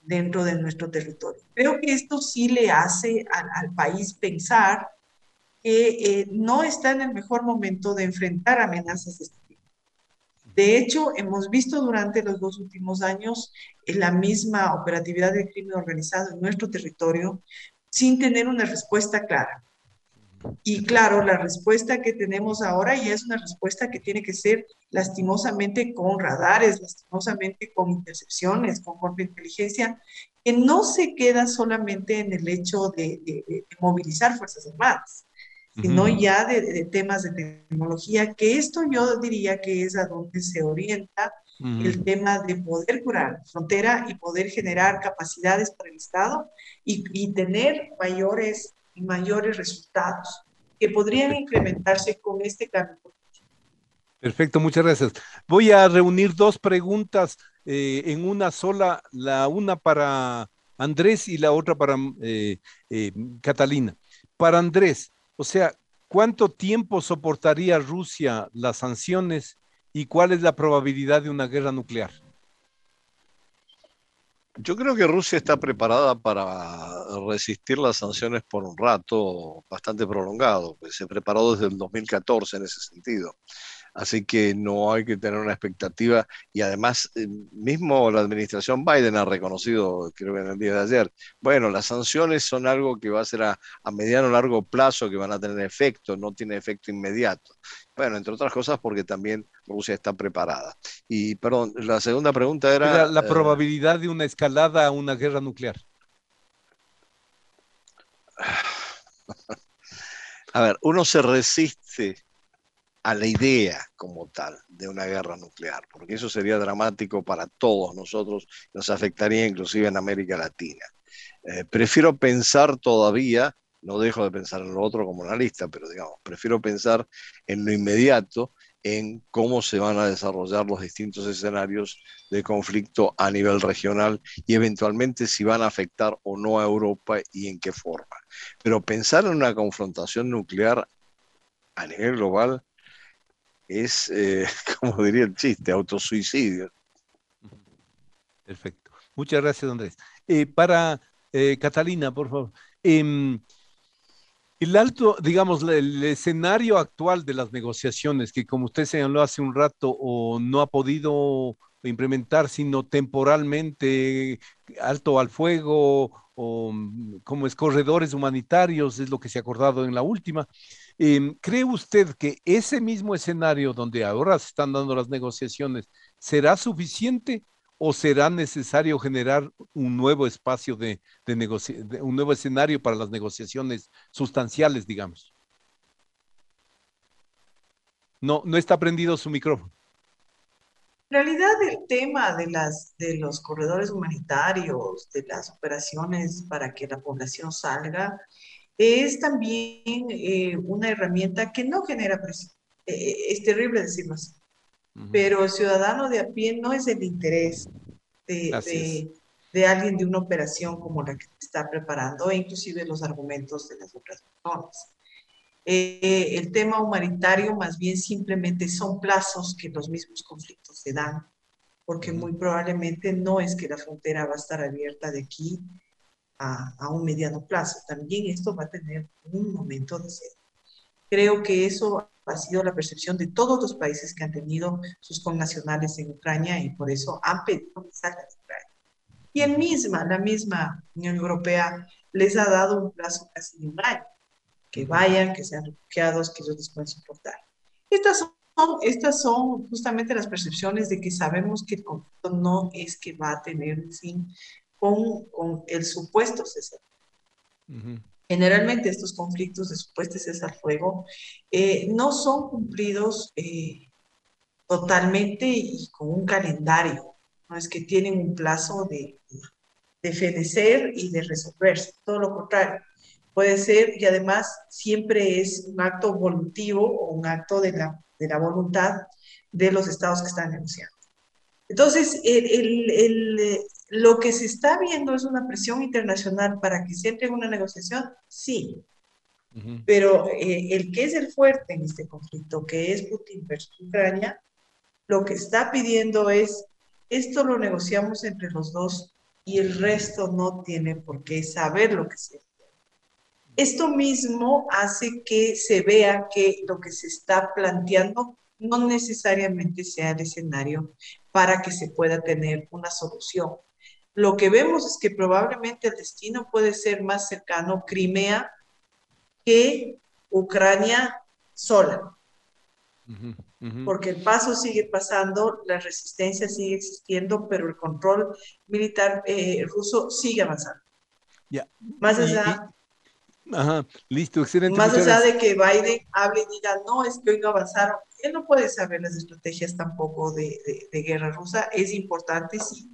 dentro de nuestro territorio. Creo que esto sí le hace al, país pensar que eh, no está en el mejor momento de enfrentar amenazas de este tipo. De hecho, hemos visto durante los dos últimos años la misma operatividad del crimen organizado en nuestro territorio sin tener una respuesta clara. Y claro, la respuesta que tenemos ahora ya es una respuesta que tiene que ser lastimosamente con radares, lastimosamente con intercepciones, con inteligencia, que no se queda solamente en el hecho de, movilizar Fuerzas Armadas, sino ya de, temas de tecnología, que esto yo diría que es a donde se orienta el tema de poder curar frontera y poder generar capacidades para el Estado y, y tener mayores mayores resultados que podrían incrementarse con este cambio. Perfecto, muchas gracias. Voy a reunir dos preguntas eh, en una sola, la una para Andrés y la otra para eh, eh, Catalina. Para Andrés, o sea, ¿cuánto tiempo soportaría Rusia las sanciones y cuál es la probabilidad de una guerra nuclear? Yo creo que Rusia está preparada para resistir las sanciones por un rato bastante prolongado, pues se preparó desde el 2014 en ese sentido. Así que no hay que tener una expectativa y además eh, mismo la administración Biden ha reconocido, creo que en el día de ayer, bueno, las sanciones son algo que va a ser a, a mediano o largo plazo, que van a tener efecto, no tiene efecto inmediato. Bueno, entre otras cosas porque también Rusia está preparada. Y, perdón, la segunda pregunta era... La, eh, probabilidad de una escalada a una guerra nuclear. A ver, uno se resiste a la idea como tal de una guerra nuclear, porque eso sería dramático para todos nosotros, nos afectaría inclusive en América Latina. Eh, prefiero pensar todavía no dejo de pensar en lo otro como analista, pero digamos, prefiero pensar en lo inmediato, en cómo se van a desarrollar los distintos escenarios de conflicto a nivel regional y eventualmente si van a afectar o no a Europa y en qué forma. Pero pensar en una confrontación nuclear a nivel global es, eh, como diría el chiste, autosuicidio. Perfecto. Muchas gracias, Andrés. Eh, para eh, Catalina, por favor. Em, el alto, digamos, el escenario actual de las negociaciones, que como usted señaló hace un rato, o no ha podido implementar, sino temporalmente, alto al fuego, o mm, como es corredores humanitarios, es lo que se ha acordado en la última. Em, ¿Cree usted que ese mismo escenario donde ahora se están dando las negociaciones será suficiente o será necesario generar un nuevo espacio de, de, un nuevo escenario para las negociaciones sustanciales, digamos? No, no está prendido su micrófono. En realidad el tema de, las, de los corredores humanitarios, de las operaciones para que la población salga, es también eh, una herramienta que no genera presión. Eh, es terrible decirlo así pero el ciudadano de a pie no es el interés de, de, alguien de una operación como la que está preparando, e inclusive los argumentos de las otras personas. Eh, el tema humanitario más bien simplemente son plazos que los mismos conflictos se dan, porque muy probablemente no es que la frontera va a estar abierta de aquí a, a un mediano plazo, también esto va a tener un momento de ser. Creo que eso ha sido la percepción de todos los países que han tenido sus connacionales en Ucrania y por eso han pedido que salgan de Ucrania. Y en misma, la misma Unión Europea les ha dado un plazo casi de un año, que vayan, que sean refugiados, que ellos les pueden soportar. Estas son, estas son justamente las percepciones de que sabemos que el conflicto no es que va a tener un fin con, con el supuesto cesar. Generalmente estos conflictos de supuesto cesar fuego eh, no son cumplidos eh, totalmente y con un calendario, no es que tienen un plazo de, de fenecer y de resolverse, todo lo contrario. Puede ser, y además siempre es un acto volutivo o un acto de la, de la voluntad de los estados que están negociando. Entonces, el, el, lo que se está viendo es una presión internacional para que se entre en una negociación, sí. Pero eh, el que es el fuerte en este conflicto, que es Putin versus Ucrania, lo que está pidiendo es, esto lo negociamos entre los dos y el resto no tiene por qué saber lo que se Esto mismo hace que se vea que lo que se está planteando no necesariamente sea el escenario para que se pueda tener una solución lo que vemos es que probablemente el destino puede ser más cercano Crimea que Ucrania sola. Porque el paso sigue pasando, la resistencia sigue existiendo, pero el control militar eh, ruso sigue avanzando. Ya. Más allá. ajá, listo, excelente. Más allá de que Biden hable y diga, no, es que hoy no avanzaron. Él no puede saber las estrategias tampoco de, de guerra rusa. Es importante, sí,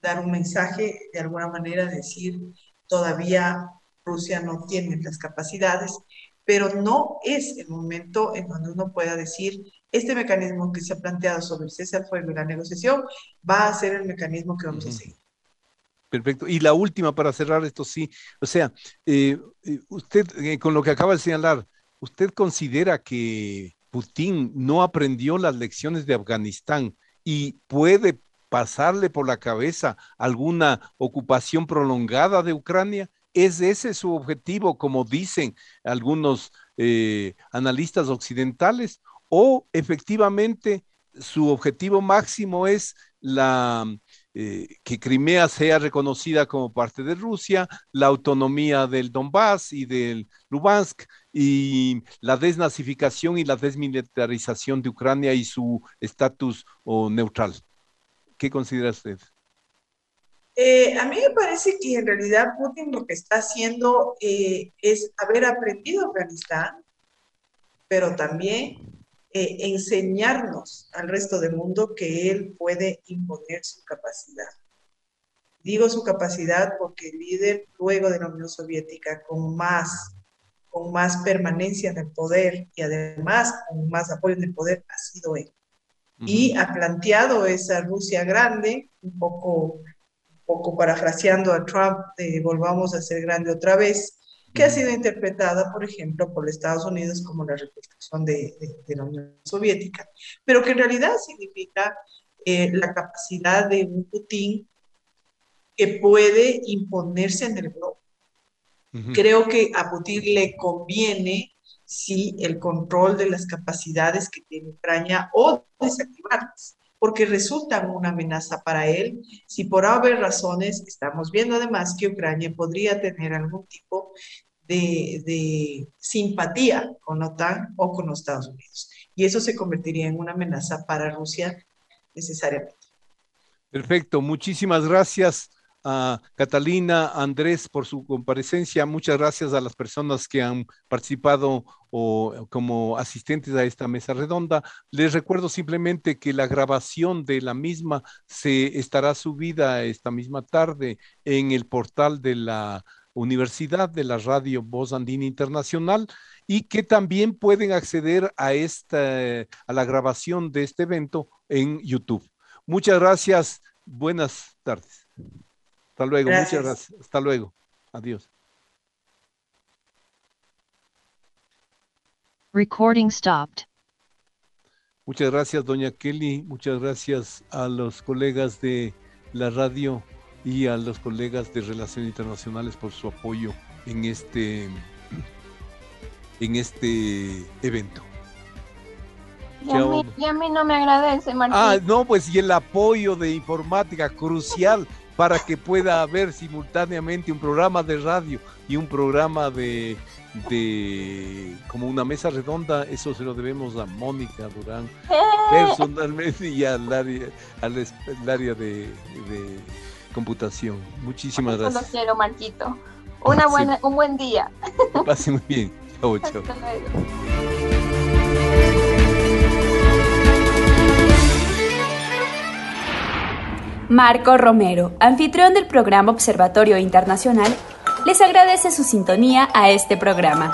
dar un mensaje, de alguna manera decir, todavía Rusia no tiene las capacidades, pero no es el momento en donde uno pueda decir, este mecanismo que se ha planteado sobre el cese al fuego y la negociación va a ser el mecanismo que vamos a seguir. Perfecto. Y la última para cerrar esto, sí. O sea, eh, eh, usted, eh, con lo que acaba de señalar, ¿usted considera que Putin no aprendió las lecciones de Afganistán y puede pasarle por la cabeza alguna ocupación prolongada de Ucrania? ¿Es ese su objetivo, como dicen algunos eh, analistas occidentales? ¿O efectivamente su objetivo máximo es la, eh, que Crimea sea reconocida como parte de Rusia, la autonomía del Donbass y del Lubansk y la desnazificación y la desmilitarización de Ucrania y su estatus neutral. ¿Qué considera usted? Eh, a mí me parece que en realidad Putin lo que está haciendo eh, es haber aprendido Afganistán, pero también eh, enseñarnos al resto del mundo que él puede imponer su capacidad. Digo su capacidad porque el líder luego de la Unión Soviética con más, con más permanencia en el poder y además con más apoyo en el poder ha sido él. Y ha planteado esa Rusia grande, un poco, un poco parafraseando a Trump, de volvamos a ser grande otra vez, que ha sido interpretada, por ejemplo, por Estados Unidos como la reconstrucción de, la Unión Soviética, pero que en realidad significa eh, la capacidad de un Putin que puede imponerse en el globo. Creo que a Putin le conviene sí el control de las capacidades que tiene Ucrania o desactivarlas, porque resultan una amenaza para él. Si por haber razones, estamos viendo además que Ucrania podría tener algún tipo de, simpatía con OTAN o con los Estados Unidos. Y eso se convertiría en una amenaza para Rusia necesariamente. Perfecto, muchísimas gracias a Catalina, Andrés por su comparecencia. Muchas gracias a las personas que han participado o como asistentes a esta mesa redonda. Les recuerdo simplemente que la grabación de la misma se estará subida esta misma tarde en el portal de la Universidad de la Radio Voz Andina Internacional y que también pueden acceder a esta a la grabación de este evento en YouTube. Muchas gracias. Buenas tardes. Hasta luego. Muchas gracias. Hasta luego. Adiós. Recording stopped. Muchas gracias, doña Kelly. Muchas gracias a los colegas de la radio y a los colegas de Relaciones Internacionales por su apoyo en este, en este evento. Y a, mí, no me agradece, Martín. Ah, no, pues y el apoyo de informática crucial para que pueda haber simultáneamente un programa de radio y un programa de, de como una mesa redonda, eso se lo debemos a Mónica Durán personalmente y al área, al, área de computación. Muchísimas gracias. Lo quiero, Marquito. Una buena, Un buen día. pase muy bien. Chao, chao. Marco Romero, anfitrión del programa Observatorio Internacional, les agradece su sintonía a este programa.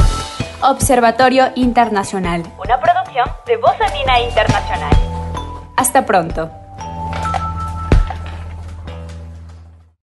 Observatorio Internacional, una producción de Voz Andina Internacional. Hasta pronto.